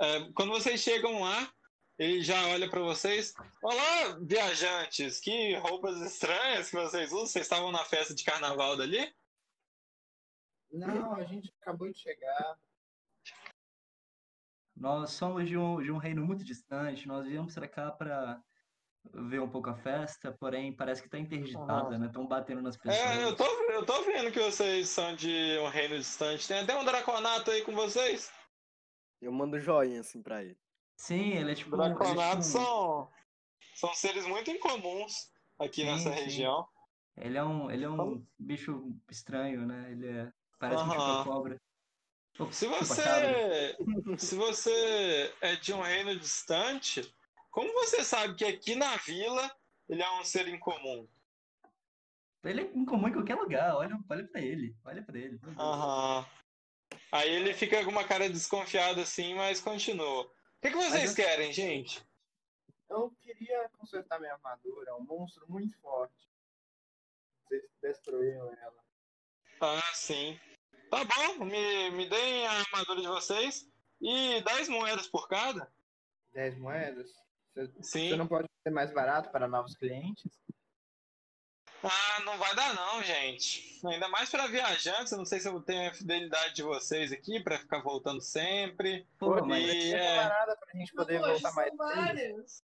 [SPEAKER 2] é, quando vocês chegam lá, ele já olha para vocês. Olá, viajantes! Que roupas estranhas que vocês usam? Vocês estavam na festa de carnaval dali?
[SPEAKER 3] Não, a gente acabou de chegar.
[SPEAKER 4] Nós somos de um, de um reino muito distante, nós viemos pra cá pra ver um pouco a festa, porém parece que tá interditada, né? Estão batendo nas pessoas.
[SPEAKER 2] É, eu tô, eu tô vendo que vocês são de um reino distante. Tem até um draconato aí com vocês.
[SPEAKER 5] Eu mando joinha assim pra ele.
[SPEAKER 4] Sim, ele é tipo. ele é tipo
[SPEAKER 2] são, são seres muito incomuns aqui
[SPEAKER 4] Sim,
[SPEAKER 2] nessa
[SPEAKER 4] sim.
[SPEAKER 2] região.
[SPEAKER 4] Ele é um, ele é um bicho estranho, né? Ele é, parece um
[SPEAKER 2] Aham.
[SPEAKER 4] chupa-cobra. Opa,
[SPEAKER 2] Se
[SPEAKER 4] chupa-cabra.
[SPEAKER 2] você, *laughs* *laughs* se você é de um reino distante, como você sabe que aqui na vila ele é um ser incomum?
[SPEAKER 4] Ele é incomum em qualquer lugar, olha, olha pra ele, olha pra ele.
[SPEAKER 2] Aham. Aí ele fica com uma cara desconfiada assim, mas continua. O que, que vocês
[SPEAKER 4] eu-
[SPEAKER 2] querem, gente?
[SPEAKER 3] Eu queria consertar minha armadura. É um monstro muito forte. Vocês destruíram ela.
[SPEAKER 2] Ah, sim. Tá bom, me, me deem a armadura de vocês e 10 moedas por cada.
[SPEAKER 3] 10 moedas?
[SPEAKER 2] Sim.
[SPEAKER 3] Você não pode ser mais barato para novos clientes?
[SPEAKER 2] Ah, não vai dar não, gente. Ainda mais para viajantes, eu não sei se eu tenho a fidelidade de vocês aqui para ficar voltando sempre.
[SPEAKER 4] Pô, mas
[SPEAKER 2] e,
[SPEAKER 3] é
[SPEAKER 2] é-
[SPEAKER 3] camarada pra gente poder
[SPEAKER 6] Poxa,
[SPEAKER 3] voltar mais
[SPEAKER 6] vários.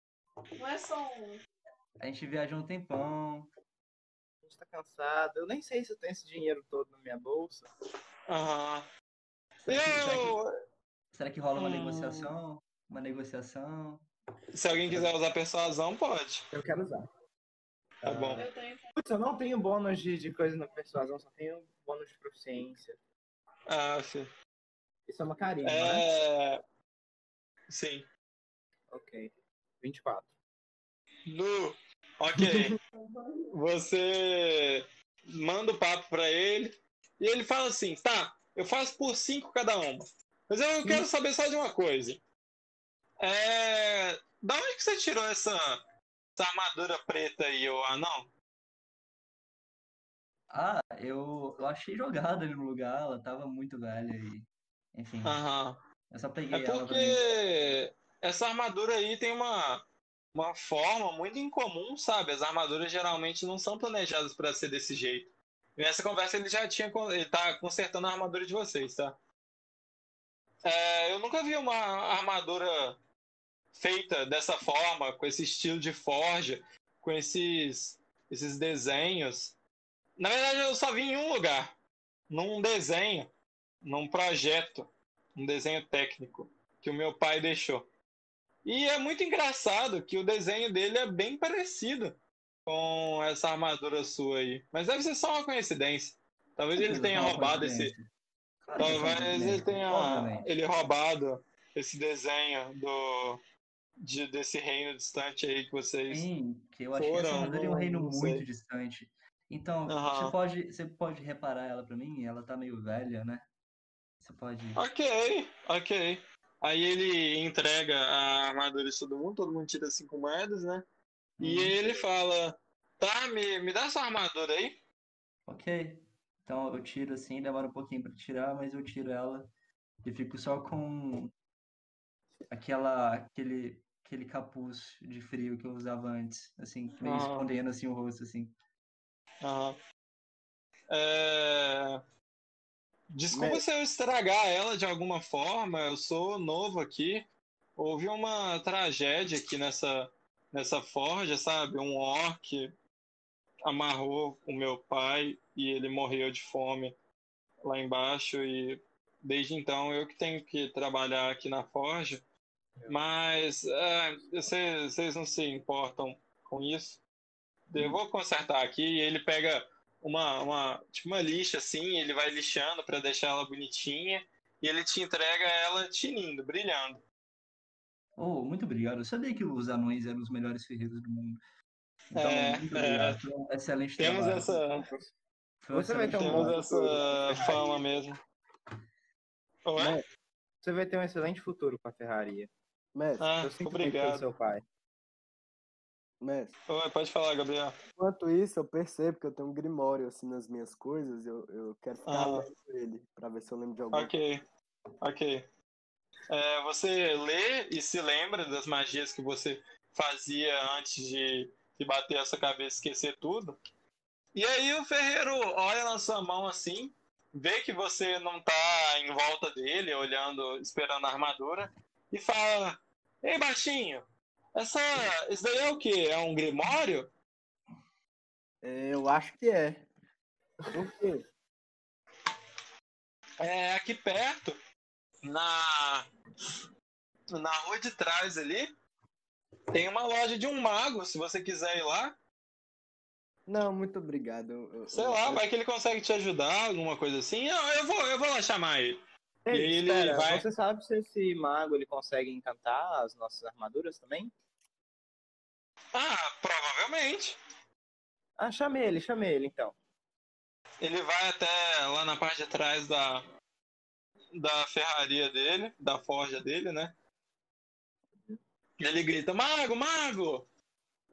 [SPEAKER 6] Não é só um.
[SPEAKER 4] a gente viajou um tempão.
[SPEAKER 3] A gente tá cansado. Eu nem sei se eu tenho esse dinheiro todo na minha bolsa.
[SPEAKER 2] Aham.
[SPEAKER 4] Será que, será que-
[SPEAKER 2] Eu,
[SPEAKER 4] será que rola uma
[SPEAKER 2] Hum.
[SPEAKER 4] negociação? Uma negociação?
[SPEAKER 2] se alguém quiser usar persuasão, pode.
[SPEAKER 3] Eu quero usar.
[SPEAKER 2] Tá bom.
[SPEAKER 6] Eu tenho.
[SPEAKER 3] Putz, eu não tenho bônus de, de coisa na persuasão, só tenho bônus de proficiência.
[SPEAKER 2] Ah, sim.
[SPEAKER 3] Isso é uma carinha, né?
[SPEAKER 2] É... Sim.
[SPEAKER 3] Ok. 24.
[SPEAKER 2] Nu. Ok. *laughs* Você manda o papo pra ele e ele fala assim: tá, eu faço por cinco cada uma. Mas eu quero saber só de uma coisa. É... Da onde que você tirou essa, essa armadura preta aí, ô anão?
[SPEAKER 4] Ah, eu, eu achei jogada ali no lugar, ela tava muito velha e. Enfim,
[SPEAKER 2] Aham.
[SPEAKER 4] eu só peguei
[SPEAKER 2] É porque essa armadura aí tem uma, uma forma muito incomum, sabe? As armaduras geralmente não são planejadas para ser desse jeito. E nessa conversa ele já tinha. Ele tá consertando a armadura de vocês, tá? É, eu nunca vi uma armadura feita dessa forma, com esse estilo de forja, com esses, esses desenhos. Na verdade, eu só vi em um lugar. Num desenho, num projeto, um desenho técnico que o meu pai deixou. E é muito engraçado que o desenho dele é bem parecido com essa armadura sua aí. Mas deve ser só uma coincidência. Talvez ele tenha roubado esse. Talvez ele tenha ele roubado esse desenho do de, desse reino distante aí que vocês.
[SPEAKER 4] Sim, que eu achei essa
[SPEAKER 2] foram,
[SPEAKER 4] armadura em um reino muito distante. Então,
[SPEAKER 2] Aham.
[SPEAKER 4] você pode, você pode reparar ela pra mim? Ela tá meio velha, né? Você pode.
[SPEAKER 2] Ok, ok. Aí ele entrega a armadura de todo mundo, todo mundo tira cinco moedas, né? E
[SPEAKER 4] Hum,
[SPEAKER 2] ele fala: Tá, me, me dá essa armadura aí.
[SPEAKER 4] Ok. Então eu tiro assim, demora um pouquinho pra tirar, mas eu tiro ela e fico só com aquela, aquele, aquele capuz de frio que eu usava antes, assim, meio
[SPEAKER 2] Aham.
[SPEAKER 4] escondendo assim o rosto, assim.
[SPEAKER 2] Aham. É... Desculpa
[SPEAKER 5] Mas-
[SPEAKER 2] se eu estragar ela de alguma forma, eu sou novo aqui. Houve uma tragédia aqui nessa, nessa forja, sabe? Um orc amarrou o meu pai e ele morreu de fome lá embaixo e desde então eu que tenho que trabalhar aqui na forja. Mas é, vocês vocês não se importam com isso? Eu vou consertar aqui e ele pega uma, uma, tipo uma lixa assim, ele vai lixando para deixar ela bonitinha e ele te entrega ela tinindo, brilhando.
[SPEAKER 4] Oh, muito obrigado. Eu sabia que os anões eram os melhores ferreiros do mundo. Então,
[SPEAKER 2] É,
[SPEAKER 4] muito
[SPEAKER 2] é.
[SPEAKER 4] obrigado. Foi um excelente
[SPEAKER 2] Temos
[SPEAKER 4] trabalho.
[SPEAKER 2] essa,
[SPEAKER 4] Foi
[SPEAKER 3] Você vai ter um
[SPEAKER 2] essa fama mesmo.
[SPEAKER 3] Você vai ter um excelente futuro com a ferraria.
[SPEAKER 5] Mestre,
[SPEAKER 2] Ah,
[SPEAKER 3] eu sinto muito
[SPEAKER 2] obrigado.
[SPEAKER 3] seu pai.
[SPEAKER 5] mestre.
[SPEAKER 2] Oi, pode falar, Gabriel.
[SPEAKER 5] Enquanto isso, eu percebo que eu tenho um grimório assim nas minhas coisas. Eu, eu quero ficar
[SPEAKER 2] Ah.
[SPEAKER 5] lendo ele pra ver se eu lembro de alguma
[SPEAKER 2] Ok, ok. É, você lê e se lembra das magias que você fazia antes de, de bater essa cabeça e esquecer tudo. E aí o ferreiro olha na sua mão assim, vê que você não tá em volta dele, olhando, esperando a armadura, e fala: Ei, baixinho, essa, isso daí é o quê? É um grimório?
[SPEAKER 5] É, eu acho que é. Por quê?
[SPEAKER 2] É aqui perto, na, na rua de trás ali, tem uma loja de um mago, se você quiser ir lá.
[SPEAKER 5] Não, muito obrigado. Eu- eu-
[SPEAKER 2] Sei
[SPEAKER 5] eu-
[SPEAKER 2] lá, vai que ele consegue te ajudar, alguma coisa assim. Eu, eu vou, eu vou lá chamar ele.
[SPEAKER 3] Ei,
[SPEAKER 2] E ele
[SPEAKER 3] espera,
[SPEAKER 2] vai-
[SPEAKER 3] você sabe se esse mago ele consegue encantar as nossas armaduras também?
[SPEAKER 2] Ah, provavelmente.
[SPEAKER 3] Ah, chame ele, chame ele então.
[SPEAKER 2] Ele vai até lá na parte de trás da, da ferraria dele, da forja dele, né? E ele grita: Mago, mago!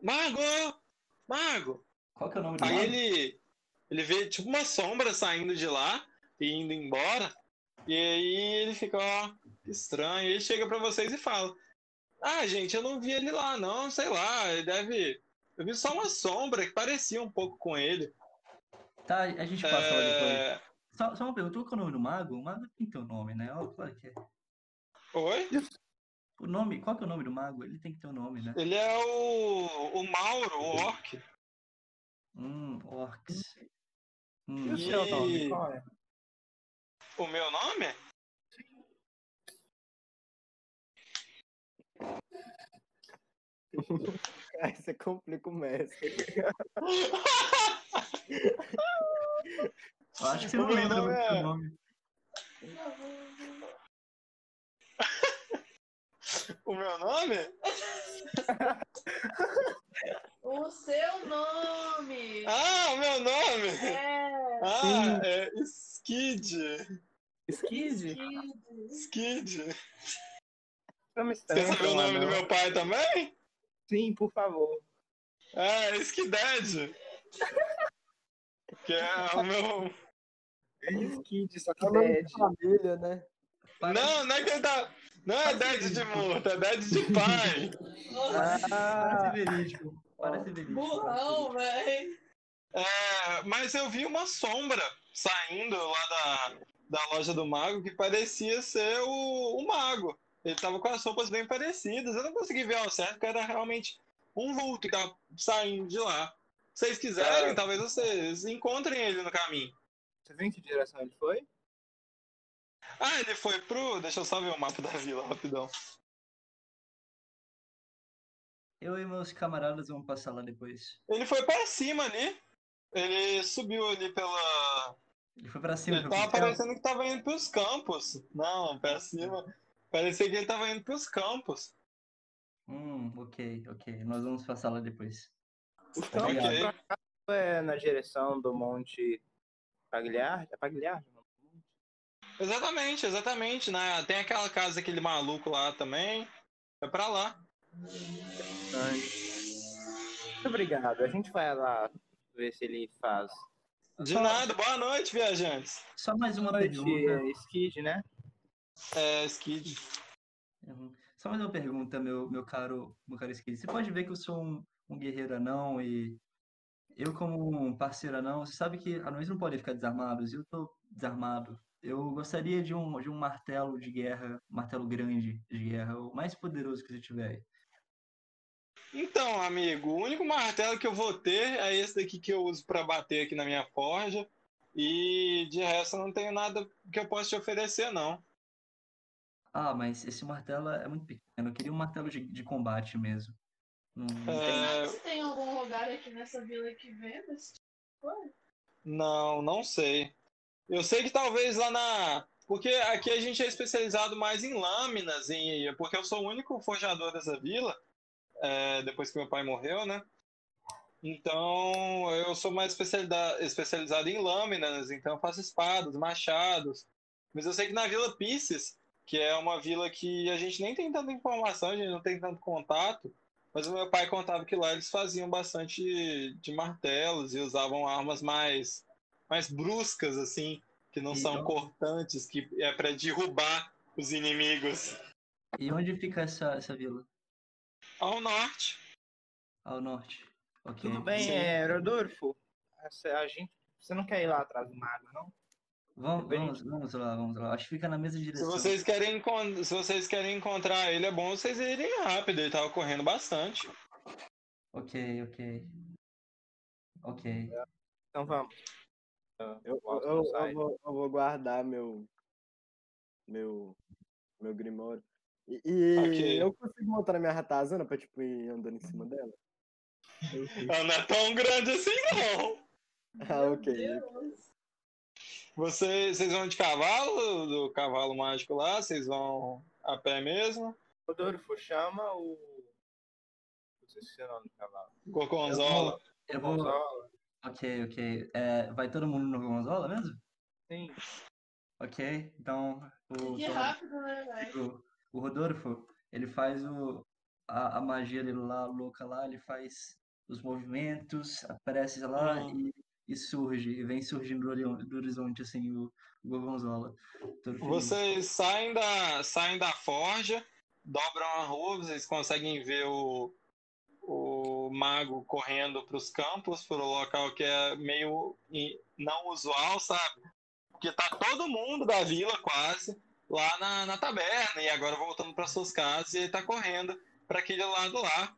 [SPEAKER 2] Mago! Mago!
[SPEAKER 4] Qual que é o nome do
[SPEAKER 2] Aí
[SPEAKER 4] mago?
[SPEAKER 2] ele, ele vê tipo uma sombra saindo de lá e indo embora. E aí ele fica, ó, que estranho. E ele chega pra vocês e fala: Ah, gente, eu não vi ele lá, não, sei lá, ele deve. Eu vi só uma sombra que parecia um pouco com ele.
[SPEAKER 4] Tá, a gente passa lá depois.
[SPEAKER 2] É...
[SPEAKER 4] Só, só uma pergunta, qual é o nome do mago? O mago tem teu nome, né? Ó, claro que é.
[SPEAKER 2] Oi?
[SPEAKER 4] O nome, qual que é o nome do mago? Ele tem que ter um nome, né?
[SPEAKER 2] Ele é o. o Mauro, o Orc.
[SPEAKER 4] Hum, orcs.
[SPEAKER 3] E
[SPEAKER 4] Hum,
[SPEAKER 3] o seu
[SPEAKER 2] E-
[SPEAKER 3] nome? Qual é?
[SPEAKER 2] O meu nome? *laughs*
[SPEAKER 5] Aí você complica o mestre.
[SPEAKER 4] eu acho que você não
[SPEAKER 2] o meu
[SPEAKER 4] lembra do
[SPEAKER 2] é-
[SPEAKER 4] nome.
[SPEAKER 2] O meu nome? *laughs*
[SPEAKER 6] O seu nome!
[SPEAKER 2] Ah, o meu nome!
[SPEAKER 6] É!
[SPEAKER 2] Ah, é Skid.
[SPEAKER 3] Skid?
[SPEAKER 6] Kid.
[SPEAKER 2] Skid.
[SPEAKER 3] Estranho.
[SPEAKER 2] saber o nome do meu pai também?
[SPEAKER 3] Sim, por favor.
[SPEAKER 2] Ah, é Skidad. Que é o meu.
[SPEAKER 3] É Skid, só que
[SPEAKER 5] É
[SPEAKER 3] dead.
[SPEAKER 5] de família, né?
[SPEAKER 2] Não, não é que ele tá. Não é Dad de morto, é Dad de pai.
[SPEAKER 3] Ah,
[SPEAKER 4] Parece verídico. Parece verídico.
[SPEAKER 6] burrão, velho!
[SPEAKER 2] É, mas eu vi uma sombra saindo lá da, da loja do mago que parecia ser o, o mago. Ele tava com as roupas bem parecidas. Eu não consegui ver ao certo, porque era realmente um vulto que tava saindo de lá. Se vocês quiserem,
[SPEAKER 3] É.
[SPEAKER 2] talvez vocês encontrem ele no caminho.
[SPEAKER 3] você viu em que direção ele foi?
[SPEAKER 2] Ah, ele foi pro. Deixa eu só ver o mapa da vila rapidão.
[SPEAKER 4] Eu e meus camaradas vamos passar lá depois.
[SPEAKER 2] Ele foi pra cima ali. Ele subiu ali pela.
[SPEAKER 4] Ele foi pra cima.
[SPEAKER 2] Ele tava parecendo que tava indo pros campos. Não, pra cima. Parecia que ele tava indo pros campos.
[SPEAKER 4] Hum, ok, ok. Nós vamos passar lá depois.
[SPEAKER 3] O campo por acaso, é na direção do Monte Pagliardi? É Pagliardi? não?
[SPEAKER 2] Exatamente, exatamente. Né? Tem aquela casa daquele maluco lá também. É pra lá.
[SPEAKER 3] Muito obrigado. A gente vai lá ver se ele faz.
[SPEAKER 2] De
[SPEAKER 4] Só-
[SPEAKER 2] nada, boa noite, viajantes.
[SPEAKER 4] Só mais uma
[SPEAKER 3] Noite,
[SPEAKER 4] pergunta.
[SPEAKER 3] é, Skid, né?
[SPEAKER 2] É, Skid.
[SPEAKER 4] Uhum. Só mais uma pergunta, meu, meu caro, meu caro Skid. Você pode ver que eu sou um, um guerreiro anão e eu, como um parceiro anão, você sabe que anões não podem ficar desarmados e eu tô desarmado. Eu gostaria de um, de um martelo de guerra, martelo grande de guerra, o mais poderoso que você tiver.
[SPEAKER 2] Então, amigo, o único martelo que eu vou ter é esse daqui que eu uso pra bater aqui na minha forja. E de resto, eu não tenho nada que eu possa te oferecer, não.
[SPEAKER 4] Ah, mas esse martelo é muito pequeno. Eu queria um martelo de, de combate mesmo. Não, não tem-
[SPEAKER 2] É,
[SPEAKER 6] Mas tem algum lugar aqui nessa vila que venda esse tipo de coisa?
[SPEAKER 2] Não, não sei. Eu sei que talvez lá na. Porque aqui a gente é especializado mais em lâminas, em... porque eu sou o único forjador dessa vila, é, depois que meu pai morreu, né? Então eu sou mais especializado em lâminas, então eu faço espadas, machados. Mas eu sei que na Vila Pisces, que é uma vila que a gente nem tem tanta informação, a gente não tem tanto contato, mas o meu pai contava que lá eles faziam bastante de martelos e usavam armas mais, mais bruscas, assim, que não são
[SPEAKER 4] Então-
[SPEAKER 2] cortantes, que é para derrubar os inimigos.
[SPEAKER 4] E onde fica essa, essa vila?
[SPEAKER 2] Ao norte.
[SPEAKER 4] Ao norte. Ok.
[SPEAKER 3] Tudo bem,
[SPEAKER 2] sim.
[SPEAKER 3] é, Rodolfo? Essa- A gente, você não quer ir lá atrás do mago, não?
[SPEAKER 4] Vamos, vamos, vamos lá, vamos lá. Acho que fica na mesma
[SPEAKER 2] Se
[SPEAKER 4] direção.
[SPEAKER 2] vocês, querem, encon- se vocês querem encontrar ele, é bom vocês irem rápido, ele tava correndo bastante.
[SPEAKER 4] Ok, ok. Ok.
[SPEAKER 3] Então vamos. Eu,
[SPEAKER 5] Eu,
[SPEAKER 3] volto
[SPEAKER 5] eu, eu
[SPEAKER 3] site.
[SPEAKER 5] vou, eu vou guardar meu. Meu. Meu Grimório. E, e
[SPEAKER 2] Ok.
[SPEAKER 5] eu consigo montar na minha ratazana pra, tipo, ir andando em cima dela?
[SPEAKER 2] Ela não é tão grande assim, não.
[SPEAKER 5] Ah,
[SPEAKER 6] Meu
[SPEAKER 5] ok.
[SPEAKER 6] Deus.
[SPEAKER 2] Vocês, vão de cavalo, do cavalo mágico lá? Vocês vão a pé mesmo?
[SPEAKER 3] Rodolfo, chama o. Não sei se é o nome do cavalo.
[SPEAKER 2] Gorgonzola.
[SPEAKER 4] Eu vou.
[SPEAKER 3] Gonzola.
[SPEAKER 4] Ok, ok. É, vai todo mundo no Gonzola mesmo?
[SPEAKER 3] Sim.
[SPEAKER 4] Ok, então. O,
[SPEAKER 6] Que rápido, né, velho?
[SPEAKER 4] O, Rodolfo, ele faz o, a, a magia dele lá, louca lá, ele faz os movimentos, aparece lá
[SPEAKER 2] Hum.
[SPEAKER 4] e, e surge, e vem surgindo do, ori- do horizonte, assim, o, o Gorgonzola.
[SPEAKER 2] Vocês saem da, saem da forja dobram a rua, vocês conseguem ver o, o mago correndo para os campos, para o local que é meio não usual, sabe? Porque tá todo mundo da vila quase lá na, na taberna e agora voltando para suas casas e ele tá correndo para aquele lado lá.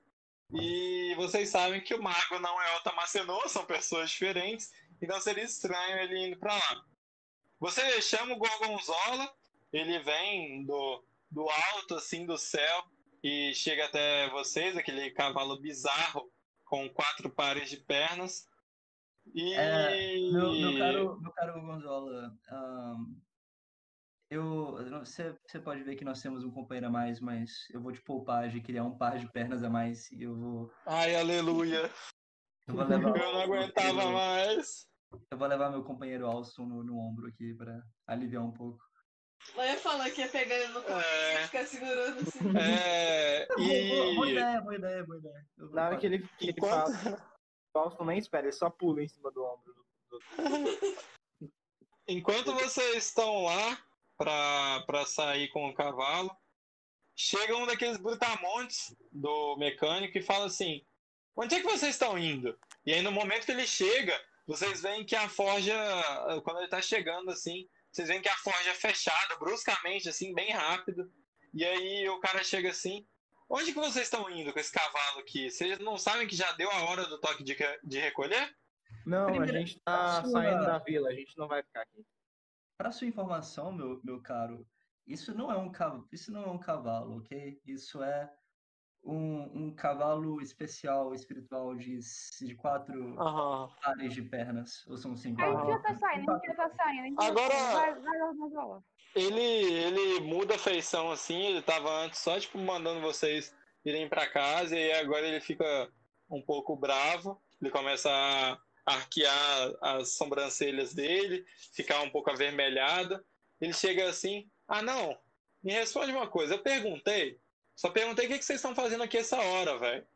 [SPEAKER 2] E vocês sabem que o mago não é Otamacenô, são pessoas diferentes, então seria estranho ele indo para lá. Você chama o Gorgonzola, ele vem do, do alto, assim, do céu, e chega até vocês, aquele cavalo bizarro com quatro pares de pernas. E.
[SPEAKER 4] É, Meu, meu caro, meu caro Gonzola, ahn, eu, você, pode ver que nós temos um companheiro a mais, mas eu vou te poupar de criar um par de pernas a mais e eu vou,
[SPEAKER 2] Ai, aleluia!
[SPEAKER 4] eu vou levar,
[SPEAKER 2] Eu não aguentava mais.
[SPEAKER 4] eu vou levar meu companheiro Alston no, no ombro aqui pra aliviar um pouco.
[SPEAKER 6] Eu ia falar que ia pegar ele no colo
[SPEAKER 2] É.
[SPEAKER 6] e ficar segurando assim.
[SPEAKER 2] É. *laughs*
[SPEAKER 4] Boa, boa
[SPEAKER 2] E.
[SPEAKER 4] ideia, boa ideia, boa ideia. Eu
[SPEAKER 3] Na hora que ele, que ele
[SPEAKER 2] Enquanto-
[SPEAKER 3] fala, o Austin nem espera, ele só pula em cima do ombro. do-
[SPEAKER 2] Enquanto vocês estão lá pra, pra sair com o cavalo, chega um daqueles brutamontes do mecânico e fala assim: Onde é que vocês estão indo? E aí, no momento que ele chega, vocês veem que a forja, quando ele tá chegando assim, vocês veem que a forja é fechada bruscamente, assim, bem rápido. E aí o cara chega assim: Onde que vocês estão indo com esse cavalo aqui? Vocês não sabem que já deu a hora do toque de, de recolher?
[SPEAKER 3] Não, a gente tá saindo da vila, a gente não vai ficar aqui.
[SPEAKER 4] Para sua informação, meu, meu caro, isso não é um cavalo, isso não é um cavalo, ok? Isso é um, um cavalo especial, espiritual de, de quatro
[SPEAKER 2] Aham.
[SPEAKER 4] pares de pernas, ou são cinco?
[SPEAKER 7] A gente já tá saindo, a gente já tá saindo. a gente já
[SPEAKER 2] Agora-
[SPEAKER 7] tá saindo. Vai, Gorgonzola.
[SPEAKER 2] Ele, ele muda a feição assim, ele tava antes só tipo mandando vocês irem pra casa e agora ele fica um pouco bravo, ele começa a arquear as sobrancelhas dele, ficar um pouco avermelhado. Ele chega assim: "Ah, não. Me responde uma coisa, eu perguntei. Só perguntei o que, que vocês estão fazendo aqui essa hora, velho.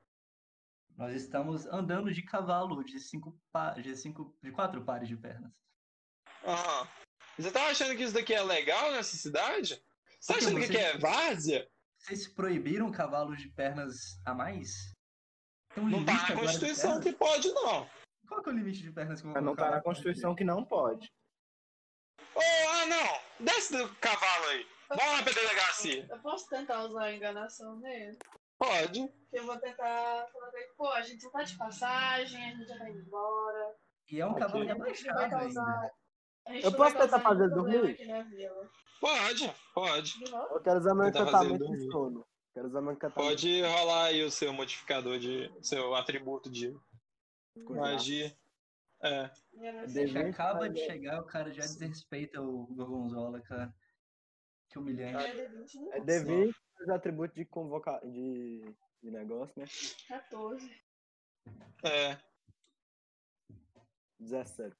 [SPEAKER 4] Nós estamos andando de cavalo de cinco, pa, de cinco, de quatro pares de pernas.
[SPEAKER 2] Aham. Você tá achando que isso daqui é legal nessa cidade? Você tá
[SPEAKER 4] que
[SPEAKER 2] achando que
[SPEAKER 4] você-
[SPEAKER 2] aqui é várzea?
[SPEAKER 4] Vocês proibiram cavalos de pernas a mais? Um
[SPEAKER 2] Não tá na Constituição que pode, não.
[SPEAKER 4] Qual que é o limite de pernas que eu vou
[SPEAKER 3] não tá na? Constituição que não pode.
[SPEAKER 2] Ô, ah, não! Desce do cavalo aí. Vamos lá pra delegacia.
[SPEAKER 6] Eu posso tentar usar a enganação nele?
[SPEAKER 2] Pode.
[SPEAKER 6] Eu vou tentar falar pra ele, pô, a gente só tá de passagem, a gente já tá indo embora.
[SPEAKER 4] E é um cavalo rebaixado ainda.
[SPEAKER 6] causar. A gente
[SPEAKER 5] Eu posso tentar fazer dormir?
[SPEAKER 6] na.
[SPEAKER 2] Pode, pode.
[SPEAKER 5] Eu quero usar meu encantamento de sono. Quero usar meu encantamento.
[SPEAKER 2] Pode rolar aí o seu modificador de. seu atributo de. Magia. É.
[SPEAKER 4] Você acaba de
[SPEAKER 5] Mas é-
[SPEAKER 4] chegar, o cara já desrespeita o Gorgonzola, cara. Que humilhante.
[SPEAKER 6] é D20, né?
[SPEAKER 5] É D20 os atributos de convocar de, de negócio, né?
[SPEAKER 6] 14.
[SPEAKER 2] É.
[SPEAKER 5] 17.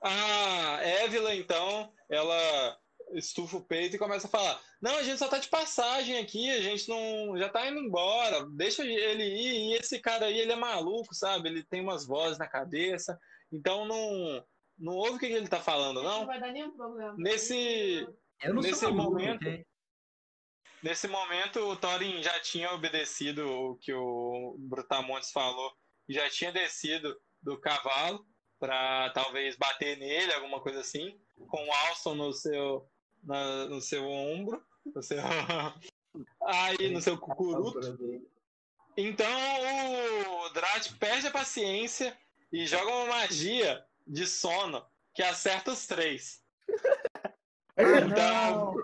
[SPEAKER 2] A Évila, então, ela estufa o peito e começa a falar: Não, a gente só tá de passagem aqui, a gente não. já tá indo embora, deixa ele ir. E esse cara aí, ele é maluco, sabe? Ele tem umas vozes na cabeça, então não. Não ouve o que ele tá falando,
[SPEAKER 6] Não
[SPEAKER 2] não.
[SPEAKER 6] vai dar nenhum problema.
[SPEAKER 2] Nesse-
[SPEAKER 4] Eu não
[SPEAKER 2] Nesse
[SPEAKER 4] sou maluco,
[SPEAKER 2] momento-
[SPEAKER 4] ok?
[SPEAKER 2] Nesse momento, o Thorin já tinha obedecido o que o Brutamontes falou e já tinha descido do cavalo para talvez bater nele, alguma coisa assim, com o Alston no seu, na- no seu ombro, no seu, *laughs* aí no seu cucuruto. Então o Drat perde a paciência e joga uma magia de sono que acerta os três. *laughs* Então,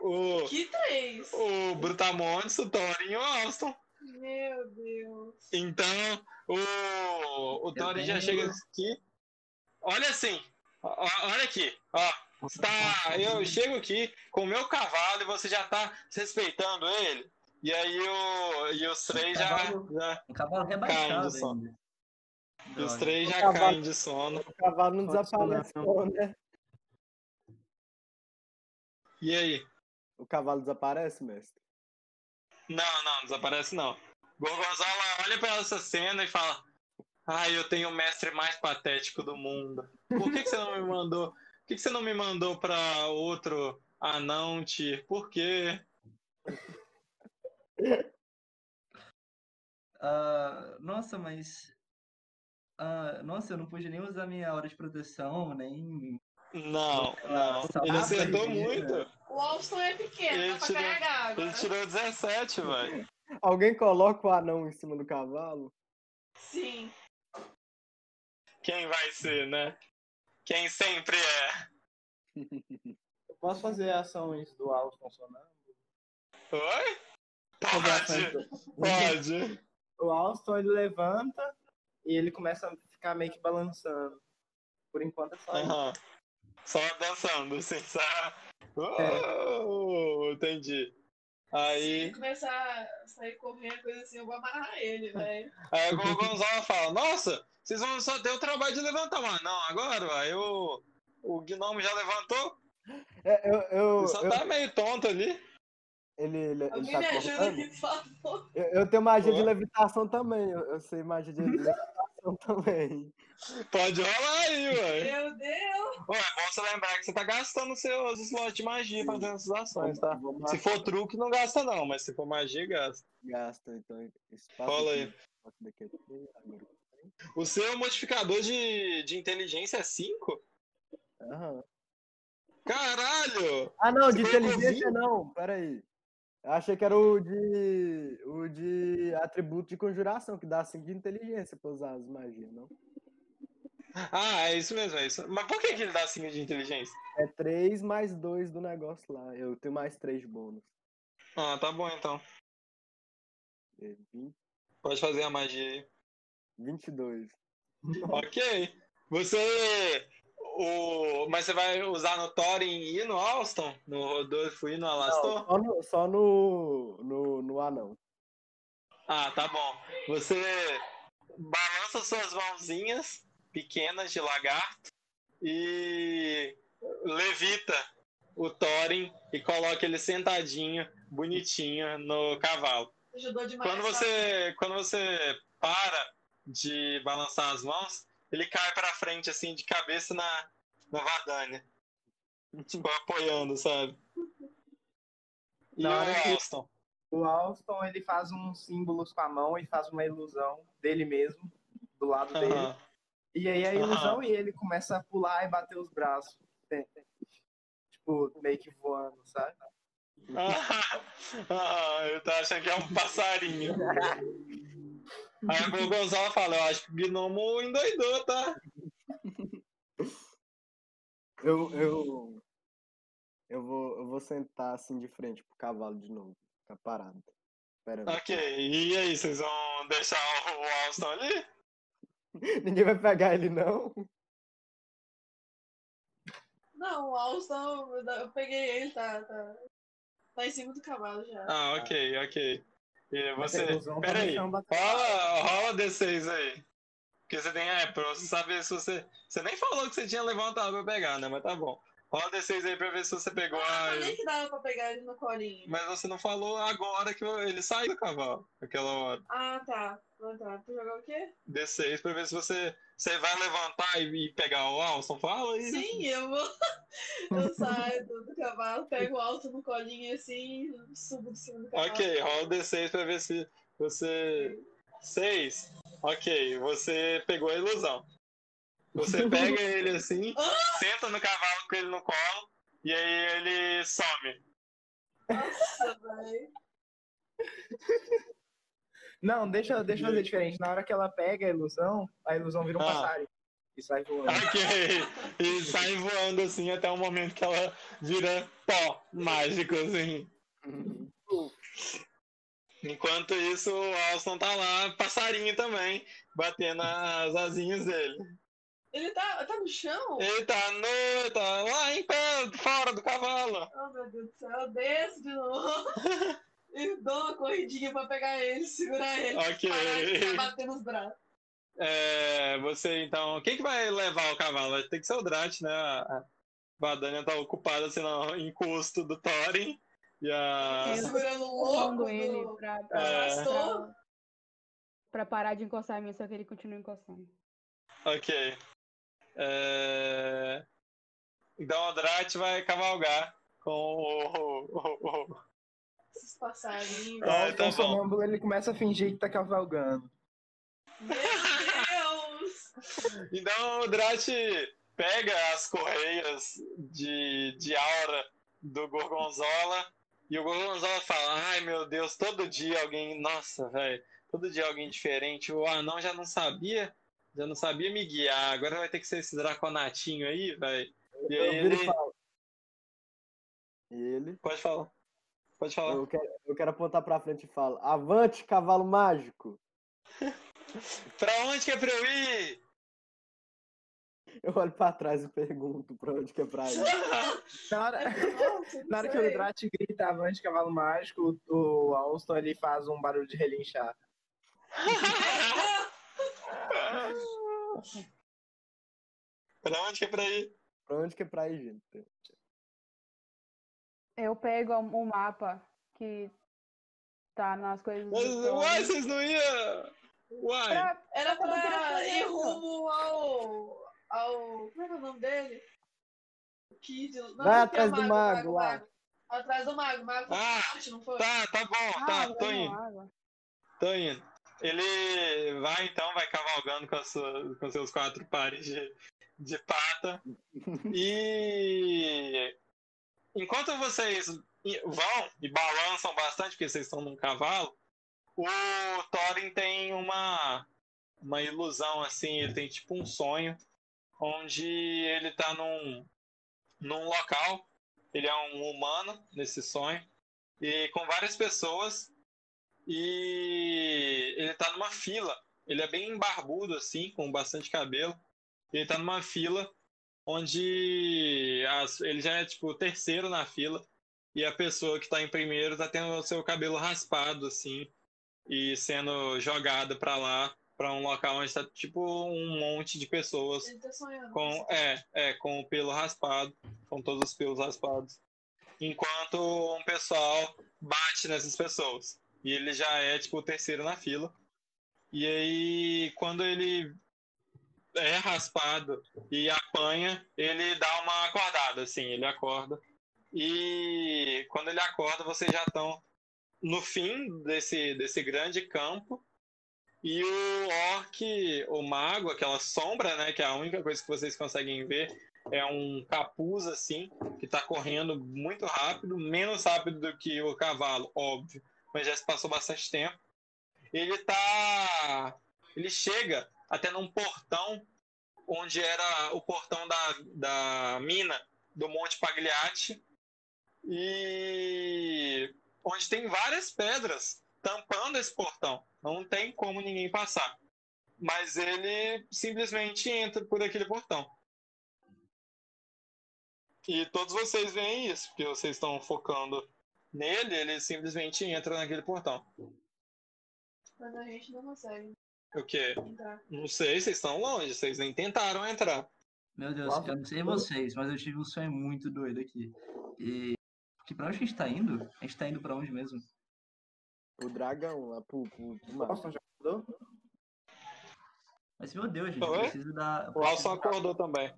[SPEAKER 2] o,
[SPEAKER 6] Que três?
[SPEAKER 2] o Brutamontes, o Thorin e o Alston.
[SPEAKER 6] Meu Deus.
[SPEAKER 2] Então, o, o Thorin já chega aqui. Olha assim, ó, olha aqui, ó. Tá, eu chego aqui com o meu cavalo e você já tá respeitando ele. E aí o, e os três já,
[SPEAKER 4] Cavalo-
[SPEAKER 2] já
[SPEAKER 4] Um cavalo rebaixado
[SPEAKER 2] só.
[SPEAKER 4] ainda.
[SPEAKER 2] e os três já
[SPEAKER 5] cavalo-
[SPEAKER 2] caem de sono.
[SPEAKER 5] O cavalo não desaparece, né?
[SPEAKER 2] E aí?
[SPEAKER 5] O cavalo desaparece, mestre?
[SPEAKER 2] Não, não, desaparece não. Gorgonzola olha pra essa cena e fala: Ai, eu tenho o mestre mais patético do mundo. Por que, que você não me mandou? Por que, que você não me mandou pra outro anão, Tyr? Por quê? *laughs*
[SPEAKER 4] Ah, nossa, mas. ah, nossa, eu não pude nem usar minha hora de proteção, nem.
[SPEAKER 2] Não, não.
[SPEAKER 4] Nossa,
[SPEAKER 2] Ele acertou muito.
[SPEAKER 6] O Alston é pequeno,
[SPEAKER 2] Ele
[SPEAKER 6] pra
[SPEAKER 2] tirou-
[SPEAKER 6] carregar água.
[SPEAKER 2] Ele tirou 17, velho.
[SPEAKER 5] Alguém coloca o anão em cima do cavalo?
[SPEAKER 6] Sim.
[SPEAKER 2] Quem vai ser, né? Quem sempre é.
[SPEAKER 3] Eu posso fazer ações do Alston sonando?
[SPEAKER 2] Oi? Pode, pode.
[SPEAKER 3] O Alston ele levanta e ele começa a ficar meio que balançando. Por enquanto é só isso.
[SPEAKER 2] Aham. Só dançando, assim, só.
[SPEAKER 3] É.
[SPEAKER 2] Oh, entendi.
[SPEAKER 6] Se
[SPEAKER 2] Aí,
[SPEAKER 6] ele começar a sair correndo, coisa assim, eu vou amarrar ele, velho.
[SPEAKER 2] aí o Gonzalo fala, nossa, vocês vão só ter o trabalho de levantar, mas não, agora, aí o, o gnomo já levantou,
[SPEAKER 5] É, eu, eu,
[SPEAKER 2] ele só
[SPEAKER 5] eu-
[SPEAKER 2] tá meio tonto ali.
[SPEAKER 5] ele, ele, ele
[SPEAKER 6] Alguém
[SPEAKER 5] tá
[SPEAKER 6] me ajuda
[SPEAKER 5] cortando?
[SPEAKER 6] aqui, por favor.
[SPEAKER 5] Eu, eu tenho magia de
[SPEAKER 2] Oi?
[SPEAKER 5] levitação também. Eu, eu sei magia de levitação *laughs* também.
[SPEAKER 2] Pode rolar aí, ué.
[SPEAKER 6] Meu Deus!
[SPEAKER 2] Ué, é bom você lembrar que você tá gastando seus slots de magia fazendo essas ações, tá? Se for truque, não gasta não, mas se for magia, gasta.
[SPEAKER 5] gasta, então. Espaço
[SPEAKER 2] Rola aí.
[SPEAKER 5] daqui agora-
[SPEAKER 2] O seu modificador de, de inteligência é 5?
[SPEAKER 5] Aham.
[SPEAKER 2] Caralho!
[SPEAKER 5] Ah, não,
[SPEAKER 2] Você
[SPEAKER 5] de inteligência não. Pera aí. Eu achei que era o de. o de atributo de conjuração, que dá 5 de inteligência pra usar as magias, não?
[SPEAKER 2] Ah, é isso mesmo, é isso. Mas por que, que ele dá 5 de inteligência?
[SPEAKER 5] É 3 mais 2 do negócio lá. Eu tenho mais 3 de bônus.
[SPEAKER 2] Ah, tá bom então.
[SPEAKER 5] É 20,
[SPEAKER 2] Pode fazer a magia aí.
[SPEAKER 5] 22.
[SPEAKER 2] ok. Você. O... Mas você vai usar no Thorin e no Alston? No Rodolfo e no Alastor?
[SPEAKER 5] Não, só no, só no, no, no anão.
[SPEAKER 2] Ah, tá bom. Você balança suas mãozinhas pequenas de lagarto e levita o Thorin e coloca ele sentadinho, bonitinho, no cavalo.
[SPEAKER 6] Ajudou demais.
[SPEAKER 2] Quando você, quando você para de balançar as mãos, ele cai pra frente, assim, de cabeça na, na Vadania. *laughs* Tipo, apoiando, sabe? E
[SPEAKER 3] Na hora
[SPEAKER 2] o Alston?
[SPEAKER 3] O Alston ele faz uns símbolos com a mão e faz uma ilusão dele mesmo, do lado dele. E aí a ilusão e ele começa a pular e bater os braços. Tipo, meio que voando, sabe?
[SPEAKER 2] Ah, *laughs* ah, eu tô achando que é um passarinho. *laughs* Aí o Gonzalo fala, eu acho que o gnomo endoidou, tá?
[SPEAKER 5] Eu, eu, eu, vou, eu vou sentar assim de frente pro cavalo de novo. Ficar parado. Esperando.
[SPEAKER 2] Ok, e aí, vocês vão deixar o Alston ali? *laughs*
[SPEAKER 5] Ninguém vai pegar ele, não?
[SPEAKER 6] Não, o Alston, eu- eu peguei ele, tá, tá, tá em cima do cavalo já.
[SPEAKER 2] Ah, ok, ok. E você.
[SPEAKER 3] Tá
[SPEAKER 2] Peraí,
[SPEAKER 3] batendo.
[SPEAKER 2] rola, rola D6 aí. Porque você tem. É, pra você saber se você. Você nem falou que você tinha levantado pra pegar, né? Mas tá bom. Rola D6 aí pra ver se você pegou
[SPEAKER 6] Ah,
[SPEAKER 2] a.
[SPEAKER 6] nem que dava pra pegar ele no colinho.
[SPEAKER 2] Mas você não falou agora que ele saiu do cavalo, aquela hora.
[SPEAKER 6] Ah, tá. Ah, tá. Tu jogou o quê?
[SPEAKER 2] D6 pra ver se você. Você vai levantar e, pegar o Alson? Fala aí.
[SPEAKER 6] Sim, eu vou. *laughs* Eu saio do, do cavalo, pego o alto no colinho assim e subo de cima do cavalo.
[SPEAKER 2] Ok, rola o D6 pra ver se você. 6. Ok, você pegou a ilusão. Você pega ele assim, *laughs* senta no cavalo com ele no colo, e aí ele some.
[SPEAKER 6] Nossa, velho.
[SPEAKER 3] Não, deixa, deixa eu fazer diferente. Na hora que ela pega a ilusão, a ilusão vira um
[SPEAKER 2] Ah.
[SPEAKER 3] passarinho. E sai voando.
[SPEAKER 2] Ok, e sai voando assim até o momento que ela vira pó mágico, assim. Enquanto isso, o Alston tá lá, passarinho também, batendo as asinhas dele.
[SPEAKER 6] Ele tá, tá no chão?
[SPEAKER 2] Ele tá no. tá lá em pé, fora do cavalo.
[SPEAKER 6] Oh, meu Deus do céu. Eu desço de novo. *laughs* E dou uma corridinha pra pegar ele, segurar ele.
[SPEAKER 2] Ok.
[SPEAKER 6] Parar de ficar batendo os braços.
[SPEAKER 2] É, você então. Quem que vai levar o cavalo? Vai ter que ser o Drat, né? A a Vadania tá ocupada assim no encosto do Thorin. E a.
[SPEAKER 6] Segurando o louco
[SPEAKER 7] ele
[SPEAKER 6] do...
[SPEAKER 7] pra, pra,
[SPEAKER 2] É.
[SPEAKER 7] Pra parar de encostar em mim, só que ele continua encostando.
[SPEAKER 2] Ok. É... Então o Drat vai cavalgar com o, o- o-
[SPEAKER 6] Esses passarinhos.
[SPEAKER 2] Ah,
[SPEAKER 3] Ó, o
[SPEAKER 2] tá bom.
[SPEAKER 3] sonâmbulo ele começa a fingir que tá cavalgando.
[SPEAKER 6] Meu Deus!
[SPEAKER 2] Então o Drat pega as correias de, de aura do Gorgonzola e o Gorgonzola fala: Ai meu Deus, todo dia alguém. Nossa, velho, todo dia alguém diferente. O anão já não sabia, já não sabia me guiar. Agora vai ter que ser esse draconatinho aí, velho. E
[SPEAKER 5] Eu
[SPEAKER 2] aí
[SPEAKER 5] viro e
[SPEAKER 2] ele.
[SPEAKER 5] falo. Ele.
[SPEAKER 2] Pode falar. Pode falar.
[SPEAKER 5] Eu quero, eu quero apontar pra frente e falo: Avante, cavalo mágico! *laughs*
[SPEAKER 2] Pra onde que é pra eu ir?
[SPEAKER 5] Eu olho pra trás e pergunto pra onde que é pra ir. *laughs*
[SPEAKER 3] Na hora,
[SPEAKER 6] Nossa, *laughs*
[SPEAKER 3] na hora que o. Drat grita avante cavalo mágico, o Alston ele faz um barulho de relinchar.
[SPEAKER 2] Pra onde que é pra ir?
[SPEAKER 5] Pra onde que é pra ir, gente?
[SPEAKER 7] Eu pego o mapa que tá nas coisas.
[SPEAKER 2] Mas,
[SPEAKER 7] do
[SPEAKER 2] uai, vocês não iam. Uai.
[SPEAKER 7] Pra-
[SPEAKER 6] Era
[SPEAKER 7] Pra
[SPEAKER 6] pra ir rumo ao. ao. Como é que é o nome dele? O Kid. Não,
[SPEAKER 5] Vai
[SPEAKER 6] é
[SPEAKER 5] atrás
[SPEAKER 6] o
[SPEAKER 5] do mago lá.
[SPEAKER 6] mago. Atrás do mago. O mago foi
[SPEAKER 2] Ah,
[SPEAKER 6] forte, não foi?
[SPEAKER 2] Tá, tá bom,
[SPEAKER 7] Ah,
[SPEAKER 2] tá, tô indo.
[SPEAKER 7] água.
[SPEAKER 2] Tô indo. Ele vai então, vai cavalgando com, sua- com seus quatro pares de, de pata. E enquanto vocês vão e balançam bastante, porque vocês estão num cavalo, o Thorin tem uma, uma ilusão assim, ele tem tipo um sonho, onde ele tá num, num local, ele é um humano nesse sonho, e com várias pessoas e ele tá numa fila. Ele é bem barbudo, assim, com bastante cabelo. Ele tá numa fila onde as- ele já é, tipo, o terceiro na fila. E a pessoa que tá em primeiro tá tendo o seu cabelo raspado, assim. E sendo jogada pra lá, pra um local onde tá, tipo, um monte de pessoas
[SPEAKER 6] Ele tá sonhando.
[SPEAKER 2] com é, é com o pelo raspado, com todos os pelos raspados. Enquanto um pessoal bate nessas pessoas. E ele já é tipo o terceiro na fila. E aí quando ele é raspado e apanha, ele dá uma acordada assim, ele acorda. E quando ele acorda, vocês já estão no fim desse desse grande campo. E o orc, o mago, aquela sombra, né, que é a única coisa que vocês conseguem ver, é um capuz assim, que tá correndo muito rápido, menos rápido do que o cavalo, óbvio, mas já se passou bastante tempo. Ele tá. Ele chega até num portão onde era o portão da, da mina do Monte Pagliatti e onde tem várias pedras tampando esse portão. Não tem como ninguém passar. Mas ele simplesmente entra por aquele portão. E todos vocês veem isso, porque vocês estão focando nele, ele simplesmente entra naquele portão.
[SPEAKER 6] Mas a gente não consegue
[SPEAKER 2] O quê?
[SPEAKER 6] entrar.
[SPEAKER 2] Não sei, vocês estão longe, vocês nem tentaram entrar.
[SPEAKER 4] Meu Deus,
[SPEAKER 3] Nossa,
[SPEAKER 4] eu não sei vocês, mas eu tive um sonho muito doido aqui. E. Que pra onde a gente tá indo? A gente tá indo pra onde mesmo?
[SPEAKER 5] O dragão lá pro, pro, pro.
[SPEAKER 3] Alston já mudou?
[SPEAKER 4] Mas meu Deus, gente, eu
[SPEAKER 2] Oi?
[SPEAKER 4] preciso dar. eu
[SPEAKER 2] O Alson acordou também.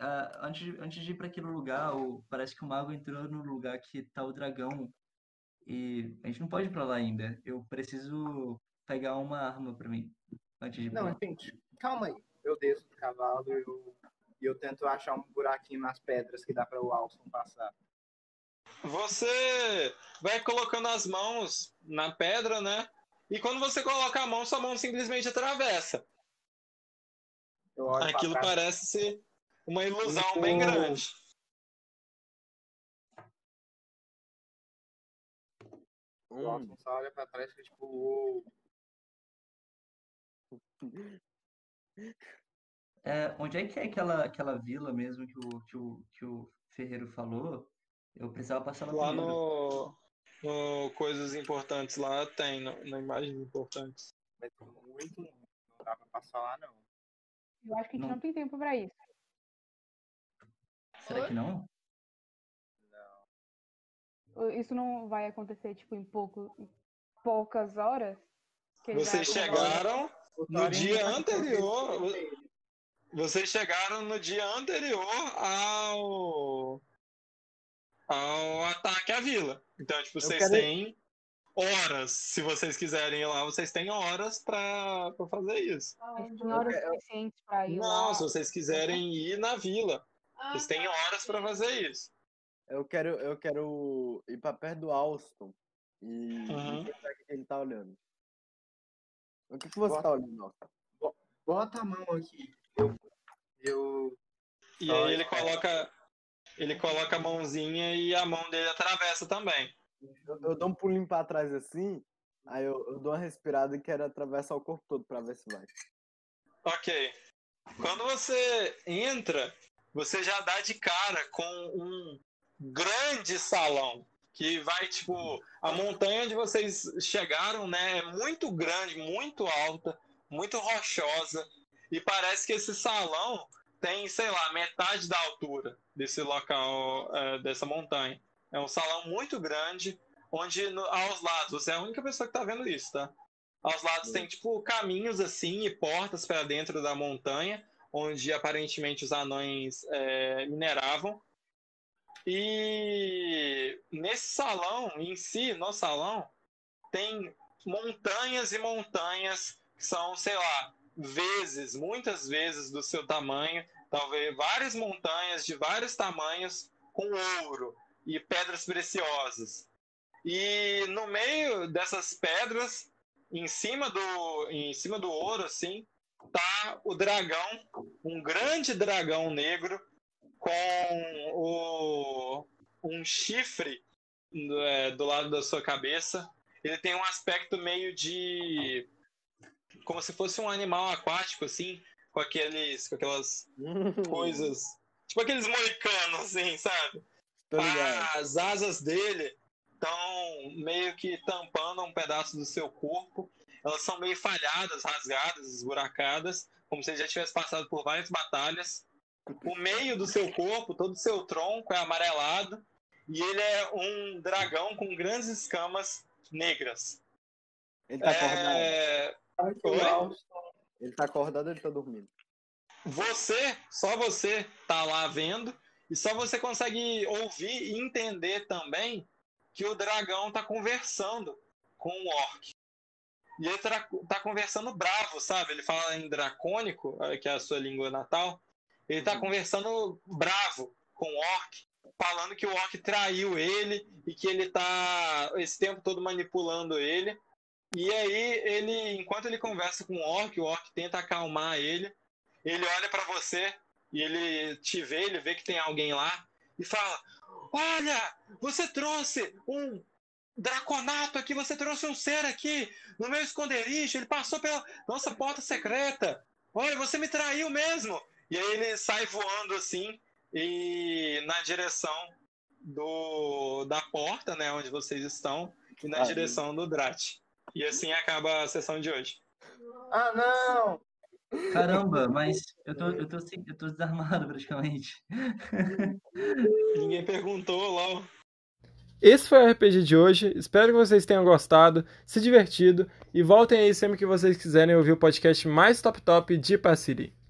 [SPEAKER 4] Ah, antes, de- antes de ir pra aquele lugar, o- parece que o mago entrou no lugar que tá o dragão. E a gente não pode ir pra lá ainda. Eu preciso pegar uma arma pra mim. Antes de
[SPEAKER 3] Não, gente, calma aí. Eu desço do cavalo e eu, e eu tento achar um buraquinho nas pedras que dá para o Alston passar.
[SPEAKER 2] Você vai colocando as mãos na pedra, né? E quando você coloca a mão, sua mão simplesmente atravessa. Aquilo parece ser uma ilusão bem grande.
[SPEAKER 5] Hum,
[SPEAKER 3] só olha pra trás e fica tipo, "Uou".
[SPEAKER 4] É, onde é que é aquela, aquela vila mesmo que o, que o, que o Ferreiro falou? Eu precisava passar lá
[SPEAKER 2] Lá
[SPEAKER 4] primeiro.
[SPEAKER 2] no, no Coisas Importantes, lá tem, no, na Imagens Importantes.
[SPEAKER 3] mas muito longe. Não dá pra passar lá, não.
[SPEAKER 7] Eu acho que a gente
[SPEAKER 4] Não.
[SPEAKER 7] não tem tempo pra isso.
[SPEAKER 4] Será que não?
[SPEAKER 7] Isso não vai acontecer, tipo, em pouco, em poucas horas?
[SPEAKER 2] Vocês
[SPEAKER 7] vai-
[SPEAKER 2] chegaram no dia anterior. Vocês chegaram no dia anterior ao. ao ataque à vila. Então, tipo, vocês
[SPEAKER 5] quero-
[SPEAKER 2] têm horas. Se vocês quiserem ir lá, vocês têm horas pra, pra fazer isso.
[SPEAKER 7] Mas tem horas suficientes pra ir
[SPEAKER 2] Não,
[SPEAKER 7] lá.
[SPEAKER 2] se vocês quiserem ir na vila,
[SPEAKER 6] Ah,
[SPEAKER 2] vocês têm
[SPEAKER 6] tá.
[SPEAKER 2] horas pra fazer isso.
[SPEAKER 5] Eu quero, eu quero ir pra perto do Alston e,
[SPEAKER 2] Uhum.
[SPEAKER 5] o que ele tá olhando. O que, que você
[SPEAKER 3] Boa-
[SPEAKER 5] tá olhando, Alston?
[SPEAKER 3] Bota a mão aqui. Eu. Eu.
[SPEAKER 2] E aí ele coloca. Ele coloca a mãozinha e a mão dele atravessa também.
[SPEAKER 5] Eu, eu dou um pulinho pra trás assim, aí eu, eu dou uma respirada e quero atravessar o corpo todo pra ver se vai.
[SPEAKER 2] Ok. Quando você entra, você já dá de cara com um grande salão. Que vai, tipo, a montanha onde vocês chegaram, né? É muito grande, muito alta, muito rochosa. E parece que esse salão tem, sei lá, metade da altura desse local, eh, dessa montanha. É um salão muito grande, onde no- aos lados, você é a única pessoa que tá vendo isso, tá? Aos lados tem, tipo, caminhos assim e portas para dentro da montanha, onde aparentemente os anões eh, mineravam. E nesse salão em si, no salão, tem montanhas e montanhas que são, sei lá, vezes, muitas vezes do seu tamanho, talvez várias montanhas de vários tamanhos com ouro e pedras preciosas. E no meio dessas pedras, em cima do, em cima do ouro, assim, tá o dragão, um grande dragão negro com o, um chifre é, do lado da sua cabeça. Ele tem um aspecto meio de como se fosse um animal aquático, assim, com aqueles, com aquelas *laughs* coisas, tipo aqueles moicanos, assim, sabe? As asas dele estão meio que tampando um pedaço do seu corpo. Elas são meio falhadas, rasgadas, esburacadas, como se ele já tivesse passado por várias batalhas. O meio do seu corpo, todo o seu tronco é amarelado. E ele é um dragão com grandes escamas negras.
[SPEAKER 5] Ele tá acordado.
[SPEAKER 2] É?
[SPEAKER 3] Alston.
[SPEAKER 5] Ele tá acordado ele tá dormindo?
[SPEAKER 2] Você, só você tá lá vendo, e só você consegue ouvir e entender também que o dragão tá conversando com o orc. E ele tá, tá conversando bravo, sabe? Ele fala em dracônico, eh, que é a sua língua natal. Ele tá conversando bravo com o orc, falando que o orc traiu ele e que ele tá esse tempo todo manipulando ele. E aí, ele, enquanto ele conversa com o orc, o orc tenta acalmar ele. Ele olha pra você e ele te vê, ele vê que tem alguém lá e fala: Olha, você trouxe um draconato aqui, você trouxe um ser aqui no meu esconderijo, ele passou pela nossa porta secreta. Olha, você me traiu mesmo. E aí ele sai voando assim e na direção do da porta, né, onde vocês estão, e na
[SPEAKER 5] Ah,
[SPEAKER 2] direção do Drat. E assim acaba a sessão de hoje.
[SPEAKER 3] Ah, não!
[SPEAKER 4] Caramba, mas eu tô, eu tô, eu tô desarmado praticamente.
[SPEAKER 2] Ninguém perguntou, LOL.
[SPEAKER 1] Esse foi o RPG de hoje. Espero que vocês tenham gostado, se divertido e voltem aí sempre que vocês quiserem ouvir o podcast mais top top de Passiri.